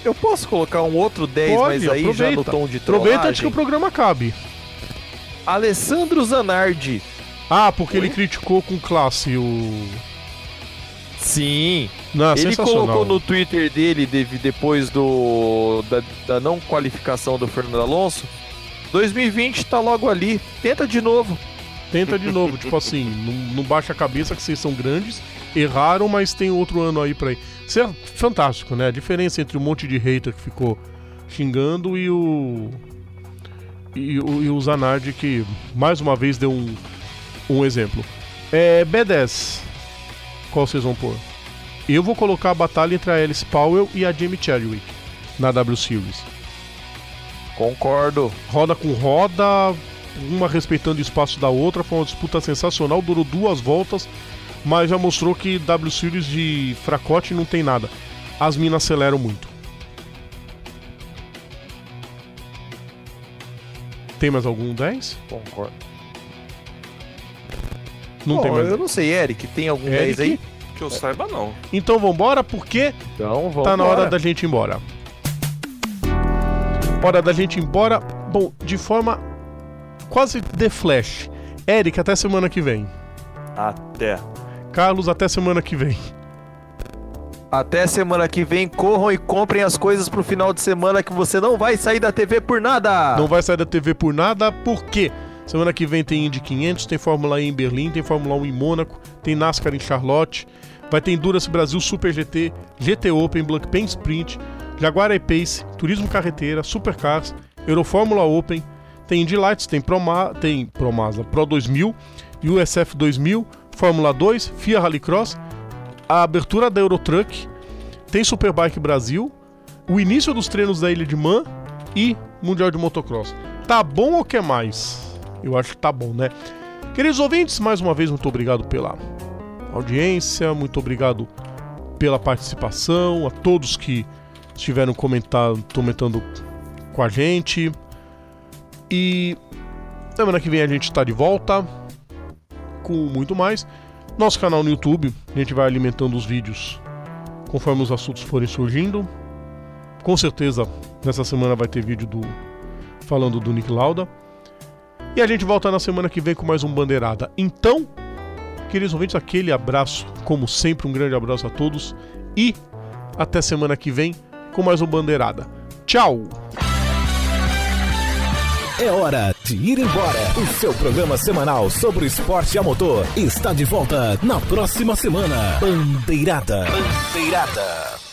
Eu posso colocar um outro 10, Pode, mas aí já no aproveita. tom de Aproveita antes que o trollagem. programa acabe. Alessandro Zanardi. Ah, porque Oi? ele criticou com classe o. Sim. Não, Ele sensacional. colocou no Twitter dele depois do da, da não qualificação do Fernando Alonso. 2020 tá logo ali. Tenta de novo. Tenta de novo, tipo assim, não, não baixa a cabeça que vocês são grandes, erraram, mas tem outro ano aí pra ir. Isso é fantástico, né? A diferença entre um monte de hater que ficou xingando e o. E, o, e o Zanardi que mais uma vez deu um, um exemplo. É. B10. Qual vocês vão pôr? Eu vou colocar a batalha entre a Alice Powell e a Jamie Chadwick na W Series. Concordo. roda com roda, uma respeitando o espaço da outra, foi uma disputa sensacional, durou duas voltas, mas já mostrou que W Series de fracote não tem nada. As minas aceleram muito. Tem mais algum 10? Concordo. Não Bom, tem mais. eu não sei, Eric, tem algum Eric? 10 aí? Que eu saiba, não. Então vambora, porque Então, vamos tá na hora da gente ir embora. Hora da gente ir embora. Bom, de forma quase The Flash. Eric, até semana que vem. Até. Carlos, até semana que vem. Até semana que vem, corram e comprem as coisas pro final de semana que você não vai sair da TV por nada. Não vai sair da TV por nada, por quê? Semana que vem tem Indy 500, tem Fórmula E em Berlim, tem Fórmula 1 em Mônaco, tem NASCAR em Charlotte, vai ter Endurance Brasil Super GT, GT Open, Blancpain Sprint, Jaguar E-Pace, Turismo Carreteira, Supercars, Eurofórmula Open, tem Indy Lights, tem Proma, tem Promasa Pro 2000, USF 2000, Fórmula 2, FIA Rallycross, a abertura da Eurotruck, tem Superbike Brasil, o início dos treinos da Ilha de Man e Mundial de Motocross. Tá bom ou quer mais? Eu acho que tá bom, né? Queridos ouvintes, mais uma vez, muito obrigado pela audiência, muito obrigado pela participação, a todos que estiveram comentando, comentando com a gente. E semana que vem a gente está de volta com muito mais. Nosso canal no YouTube, a gente vai alimentando os vídeos conforme os assuntos forem surgindo. Com certeza, nessa semana vai ter vídeo do falando do Nick Lauda. E a gente volta na semana que vem com mais um Bandeirada. Então, queridos ouvintes, aquele abraço, como sempre, um grande abraço a todos e até semana que vem com mais um Bandeirada. Tchau! É hora de ir embora. O seu programa semanal sobre esporte a motor está de volta na próxima semana. Bandeirada. Bandeirada.